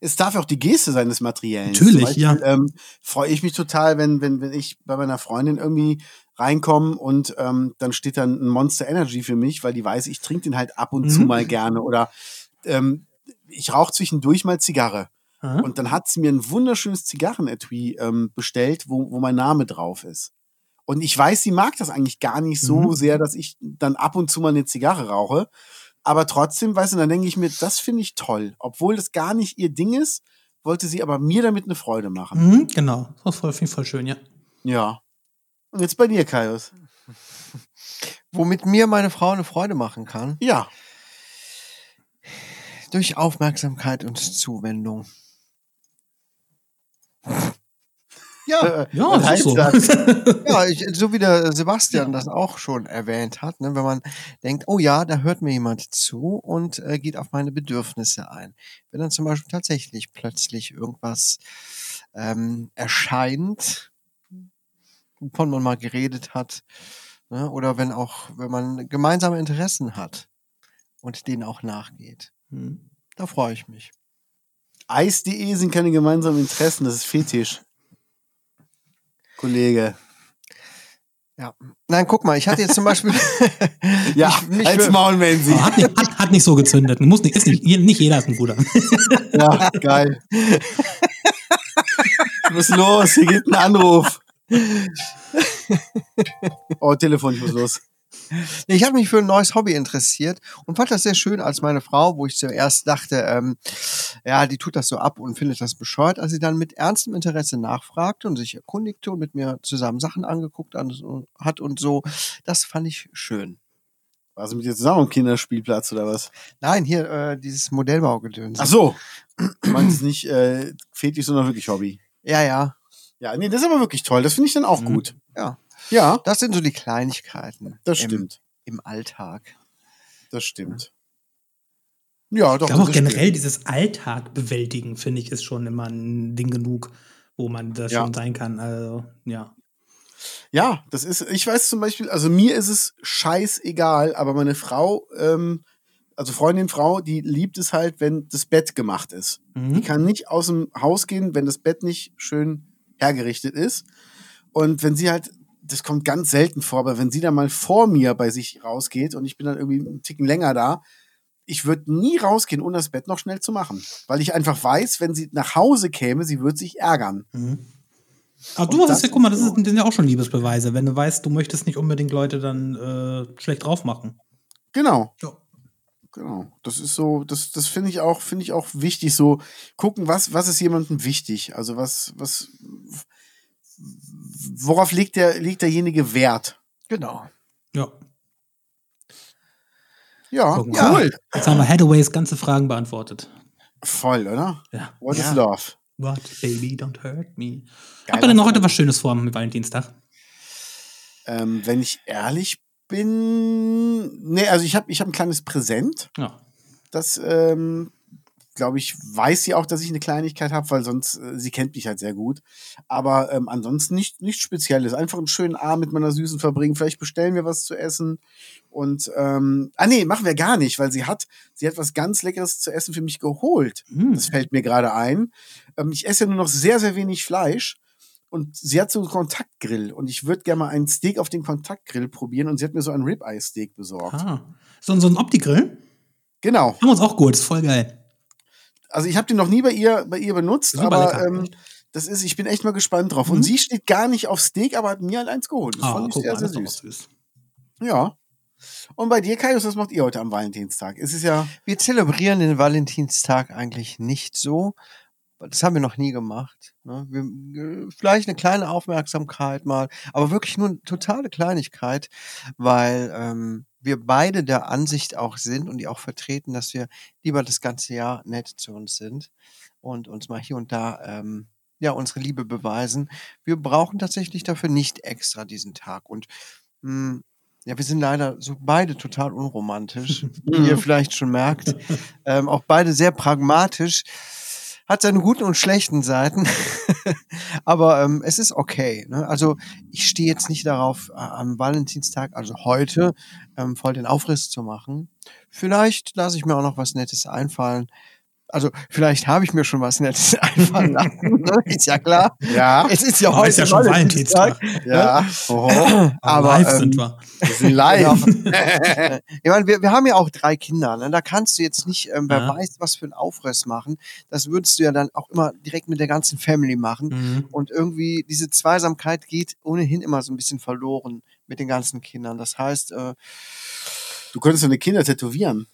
Es darf ja auch die Geste sein des Materiellen. Natürlich, Zum ja. Ähm, Freue ich mich total, wenn, wenn, wenn ich bei meiner Freundin irgendwie reinkomme und ähm, dann steht dann ein Monster Energy für mich, weil die weiß, ich trinke den halt ab und zu Mhm. mal gerne. Oder ähm, ich rauche zwischendurch mal Zigarre. Aha. Und dann hat sie mir ein wunderschönes Zigarrenetui ähm, bestellt, wo, wo mein Name drauf ist. Und ich weiß, sie mag das eigentlich gar nicht so Mhm. sehr, dass ich dann ab und zu mal eine Zigarre rauche. Aber trotzdem, weißt du, dann denke ich mir, das finde ich toll. Obwohl das gar nicht ihr Ding ist, wollte sie aber mir damit eine Freude machen. Mhm, genau. Das ist voll, finde ich voll schön, ja. Ja. Und jetzt bei dir, Kaius. [laughs] Womit mir meine Frau eine Freude machen kann, Ja. durch Aufmerksamkeit und Zuwendung. Ja, Äh, Ja, was das so. [laughs] ja ich, so wie der Sebastian das auch schon erwähnt hat, ne, wenn man denkt, oh ja, da hört mir jemand zu und äh, geht auf meine Bedürfnisse ein. Wenn dann zum Beispiel tatsächlich plötzlich irgendwas ähm, erscheint, wovon man mal geredet hat, ne, oder wenn auch, wenn man gemeinsame Interessen hat und denen auch nachgeht, Mhm. da freue ich mich. Eis.de sind keine gemeinsamen Interessen, das ist Fetisch. Kollege. Ja. Nein, guck mal, ich hatte jetzt zum Beispiel. [laughs] [laughs] Ja, ich, mich als für- Maul, wenn sie. Aber hat, nicht, hat, hat nicht so gezündet. Muss nicht, ist nicht, nicht jeder ist ein Bruder. [laughs] Ja, geil. Ich muss los, hier geht ein Anruf. Oh, Telefon, ich muss los. [laughs] Ich habe mich für ein neues Hobby interessiert und fand das sehr schön, als meine Frau, wo ich zuerst dachte, ähm, ja, die tut das so ab und findet das bescheuert, als sie dann mit ernstem Interesse nachfragte und sich erkundigte und mit mir zusammen Sachen angeguckt an- hat und so. Das fand ich schön. Warst du mit dir zusammen am Kinderspielplatz oder was? Nein, hier äh, dieses Modellbaugedöns. Ach so. [clears throat] Du meinst nicht äh, Fetisch, sondern wirklich Hobby. Ja, ja. Ja, nee, das ist aber wirklich toll. Das finde ich dann auch Mhm. gut. Ja. Ja, Das sind so die Kleinigkeiten. das im, stimmt. Im Alltag. Das stimmt. Ja, doch. Ich glaube auch generell stimmt. dieses Alltag bewältigen, finde ich, ist schon immer ein Ding genug, wo man das Ja. schon sein kann. Also, ja. Ja, das ist, ich weiß zum Beispiel, also mir ist es scheißegal, aber meine Frau, ähm, also Freundin, Frau, die liebt es halt, wenn das Bett gemacht ist. Die Mhm. kann nicht aus dem Haus gehen, wenn das Bett nicht schön hergerichtet ist. Und wenn sie halt, das kommt ganz selten vor, aber wenn sie dann mal vor mir bei sich rausgeht und ich bin dann irgendwie einen Ticken länger da, ich würde nie rausgehen, ohne das Bett noch schnell zu machen. Weil ich einfach weiß, wenn sie nach Hause käme, sie wird sich ärgern. Mhm. Aber Und du hast ja, guck mal, das, ist ist, das sind ja auch schon Liebesbeweise, wenn du weißt, du möchtest nicht unbedingt Leute dann äh, schlecht drauf machen. Genau. Ja. Genau. Das ist so, das, das finde ich auch, finde ich auch wichtig, so gucken, was, was ist jemandem wichtig? Also was, was, worauf legt der, legt derjenige Wert? Genau. Ja. Ja, cool. Jetzt haben wir Hathaways ganze Fragen beantwortet. Voll, oder? Ja. What Ja. is love? What, baby, don't hurt me. Habt ihr denn noch heute was Schönes vor mit Valentinstag? Ähm, wenn ich ehrlich bin, nee, also ich habe ich hab ein kleines Präsent. Ja. Das ähm, glaube ich, weiß sie auch, dass ich eine Kleinigkeit habe, weil sonst, äh, sie kennt mich halt sehr gut. Aber ähm, ansonsten nicht, nichts Spezielles. Einfach einen schönen Abend mit meiner Süßen verbringen. Vielleicht bestellen wir was zu essen. Und, ähm, ah nee, machen wir gar nicht, weil sie hat, sie hat was ganz Leckeres zu essen für mich geholt. Hm. Das fällt mir gerade ein. Ähm, ich esse nur noch sehr, sehr wenig Fleisch. Und sie hat so einen Kontaktgrill. Und ich würde gerne mal einen Steak auf den Kontaktgrill probieren. Und sie hat mir so ein Ribeye-Steak besorgt. Ah. So, so ein Opti-Grill? Genau. Haben wir uns auch geholt, ist voll geil. Also ich habe den noch nie bei ihr, bei ihr benutzt, Super aber lecker, ähm, das ist, ich bin echt mal gespannt drauf. Mhm. Und sie steht gar nicht auf Steak, aber hat mir halt eins geholt. Das Ah, fand ich sehr, mal, sehr süß. süß. Ja. Und bei dir, Kaius, was macht ihr heute am Valentinstag? Es ist ja, Wir zelebrieren den Valentinstag eigentlich nicht so. Das haben wir noch nie gemacht. Ne? Wir, äh, vielleicht eine kleine Aufmerksamkeit mal, aber wirklich nur eine totale Kleinigkeit, weil ähm, wir beide der Ansicht auch sind und die auch vertreten, dass wir lieber das ganze Jahr nett zu uns sind und uns mal hier und da ähm, ja unsere Liebe beweisen. Wir brauchen tatsächlich dafür nicht extra diesen Tag und mh, ja, wir sind leider so beide total unromantisch, [laughs] wie ihr vielleicht schon merkt. Ähm, auch beide sehr pragmatisch. Hat seine guten und schlechten Seiten. [laughs] Aber ähm, es ist okay. Ne? Also ich stehe jetzt nicht darauf, äh, am Valentinstag, also heute, ähm, voll den Aufriss zu machen. Vielleicht lasse ich mir auch noch was Nettes einfallen. Also vielleicht habe ich mir schon was Nettes [laughs] einfallen lassen. Ne? Ist ja klar. ja, Es ist ja heute ist ja schon Valentinstag. ja, oh, Aber live ähm, sind wir. wir sind live. [laughs] ich meine, wir, wir haben ja auch drei Kinder. Ne? Da kannst du jetzt nicht, ähm, wer Ja. weiß, was für einen Aufriss machen. Das würdest du ja dann auch immer direkt mit der ganzen Family machen. Mhm. Und irgendwie diese Zweisamkeit geht ohnehin immer so ein bisschen verloren mit den ganzen Kindern. Das heißt, äh, Du könntest deine Kinder tätowieren.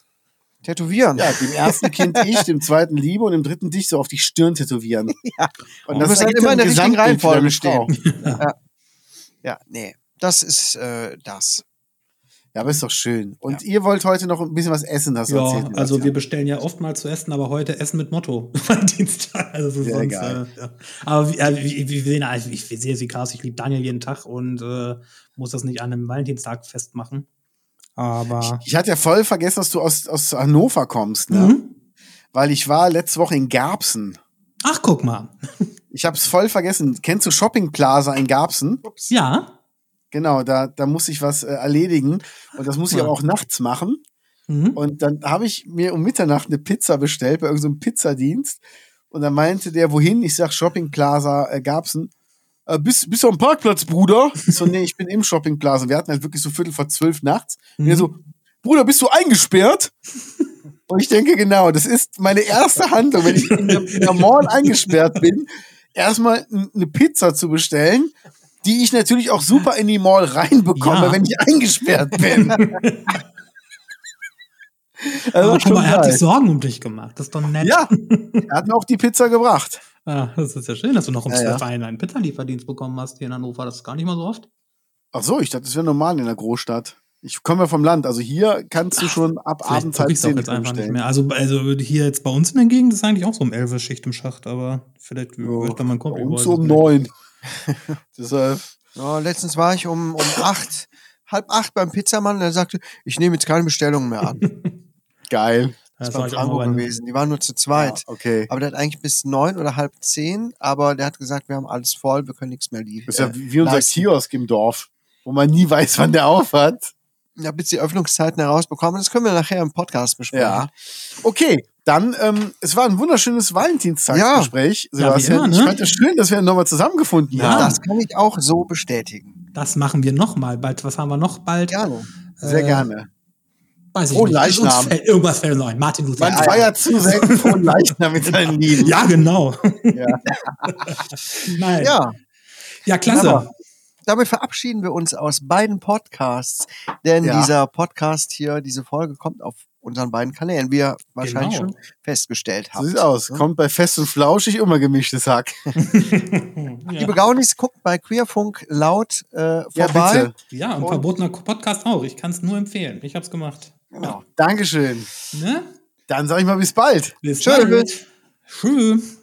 Tätowieren. Ja, dem ersten [laughs] Kind ich, dem zweiten Liebe und dem dritten dich so auf die Stirn tätowieren. [laughs] Ja. Und Du musst halt ergibt immer in der richtigen Reihenfolge Frau. [laughs] ja, nee. Das ist äh, das. Ja, aber ist doch schön. Und ihr wollt heute noch ein bisschen was essen, hast du Ja, erzählt. also wir bestellen ja oft mal zu essen, aber heute Essen mit Motto. Valentinstag. Also Sehr sonst, geil. Äh, ja. Aber äh, sehen, also ich sehe sie krass, ich liebe Daniel jeden Tag und äh, muss das nicht an einem Valentinstag festmachen. Aber. Ich hatte ja voll vergessen, dass du aus, aus Hannover kommst, ne? Mhm. Weil ich war letzte Woche in Garbsen. Ach, guck mal. Ich hab's voll vergessen. Kennst du Shopping Plaza in Garbsen? Ja. Genau, da, da muss ich was äh, erledigen. Und das muss ich aber auch nachts machen. Mhm. Und dann habe ich mir um Mitternacht eine Pizza bestellt bei irgendeinem Pizzadienst. Und dann meinte der, wohin? Ich sag Shopping Plaza äh, Garbsen. Äh, bist, bist du am Parkplatz, Bruder? Ich so, nee, ich bin im Shopping Plaza. Wir hatten halt wirklich so Viertel vor zwölf nachts. Und er so, Bruder, bist du eingesperrt? Und ich denke, genau, das ist meine erste Handlung, wenn ich in der, in der Mall eingesperrt bin, erstmal eine Pizza zu bestellen, die ich natürlich auch super in die Mall reinbekomme, Ja. wenn ich eingesperrt bin. Also aber schon aber er hat sich Sorgen um dich gemacht. Das ist doch nett. Ja, er hat mir auch die Pizza gebracht. Ah, das ist ja schön, dass du noch um Ja, ja. 12 einen, einen Pizzalieferdienst bekommen hast hier in Hannover. Das ist gar nicht mal so oft. Ach so, ich dachte, das wäre normal in der Großstadt. Ich komme ja vom Land, also hier kannst du schon ab Vielleicht Abend guck halb zehn jetzt einfach nicht bestellen. mehr. Also, also hier jetzt bei uns in der Gegend ist eigentlich auch so um 11 Uhr Schicht im Schacht, aber vielleicht wird dann mein Bei Kumpel. uns um neun. [laughs] Deshalb, Ja, letztens war ich um, um acht, halb acht beim Pizzamann und er sagte, ich nehme jetzt keine Bestellungen mehr an. [laughs] geil. Das, Das war Franco bei- gewesen. Die waren nur zu zweit. Ja, okay. Aber der hat eigentlich bis neun oder halb zehn, aber der hat gesagt, wir haben alles voll, wir können nichts mehr liefern. Das ist ja wie wie unser leisten. Kiosk im Dorf, wo man nie [laughs] weiß, wann der auf hat. Ja, bis die Öffnungszeiten herausbekommen. Das können wir nachher im Podcast besprechen. Ja. Okay, dann, ähm, es war ein wunderschönes Valentinstagsgespräch, Ja, immer, ne? Ich fand es schön, dass wir nochmal zusammengefunden Ja. haben. Das kann ich auch so bestätigen. Das machen wir noch mal bald. Was haben wir noch bald? Gerne. Sehr Äh, gerne. Weiß ich Frohen nicht. Leichnam. fällt- Irgendwas fällt noch ein. Martin Luther. Man feiert zu selten von [laughs] Leichnam mit seinen Lieben. Ja, genau. Ja. [laughs] Nein. Ja, ja klasse. Wunderbar. damit verabschieden wir uns aus beiden Podcasts, denn Ja. dieser Podcast hier, diese Folge kommt auf unseren beiden Kanälen, wie ihr wahrscheinlich Genau. schon festgestellt habt. So sieht's aus. Ne? Kommt bei Fest und Flauschig immer gemischtes Hack. [laughs] Liebe Gaunis, guckt bei Queerfunk laut äh, Ja, vorbei. bitte. Ja, und Und- verbotener Podcast auch. Ich kann es nur empfehlen. Ich hab's gemacht. Genau. Dankeschön. Ne? Dann sag ich mal bis bald. Bis Tschö. bald. Tschüss.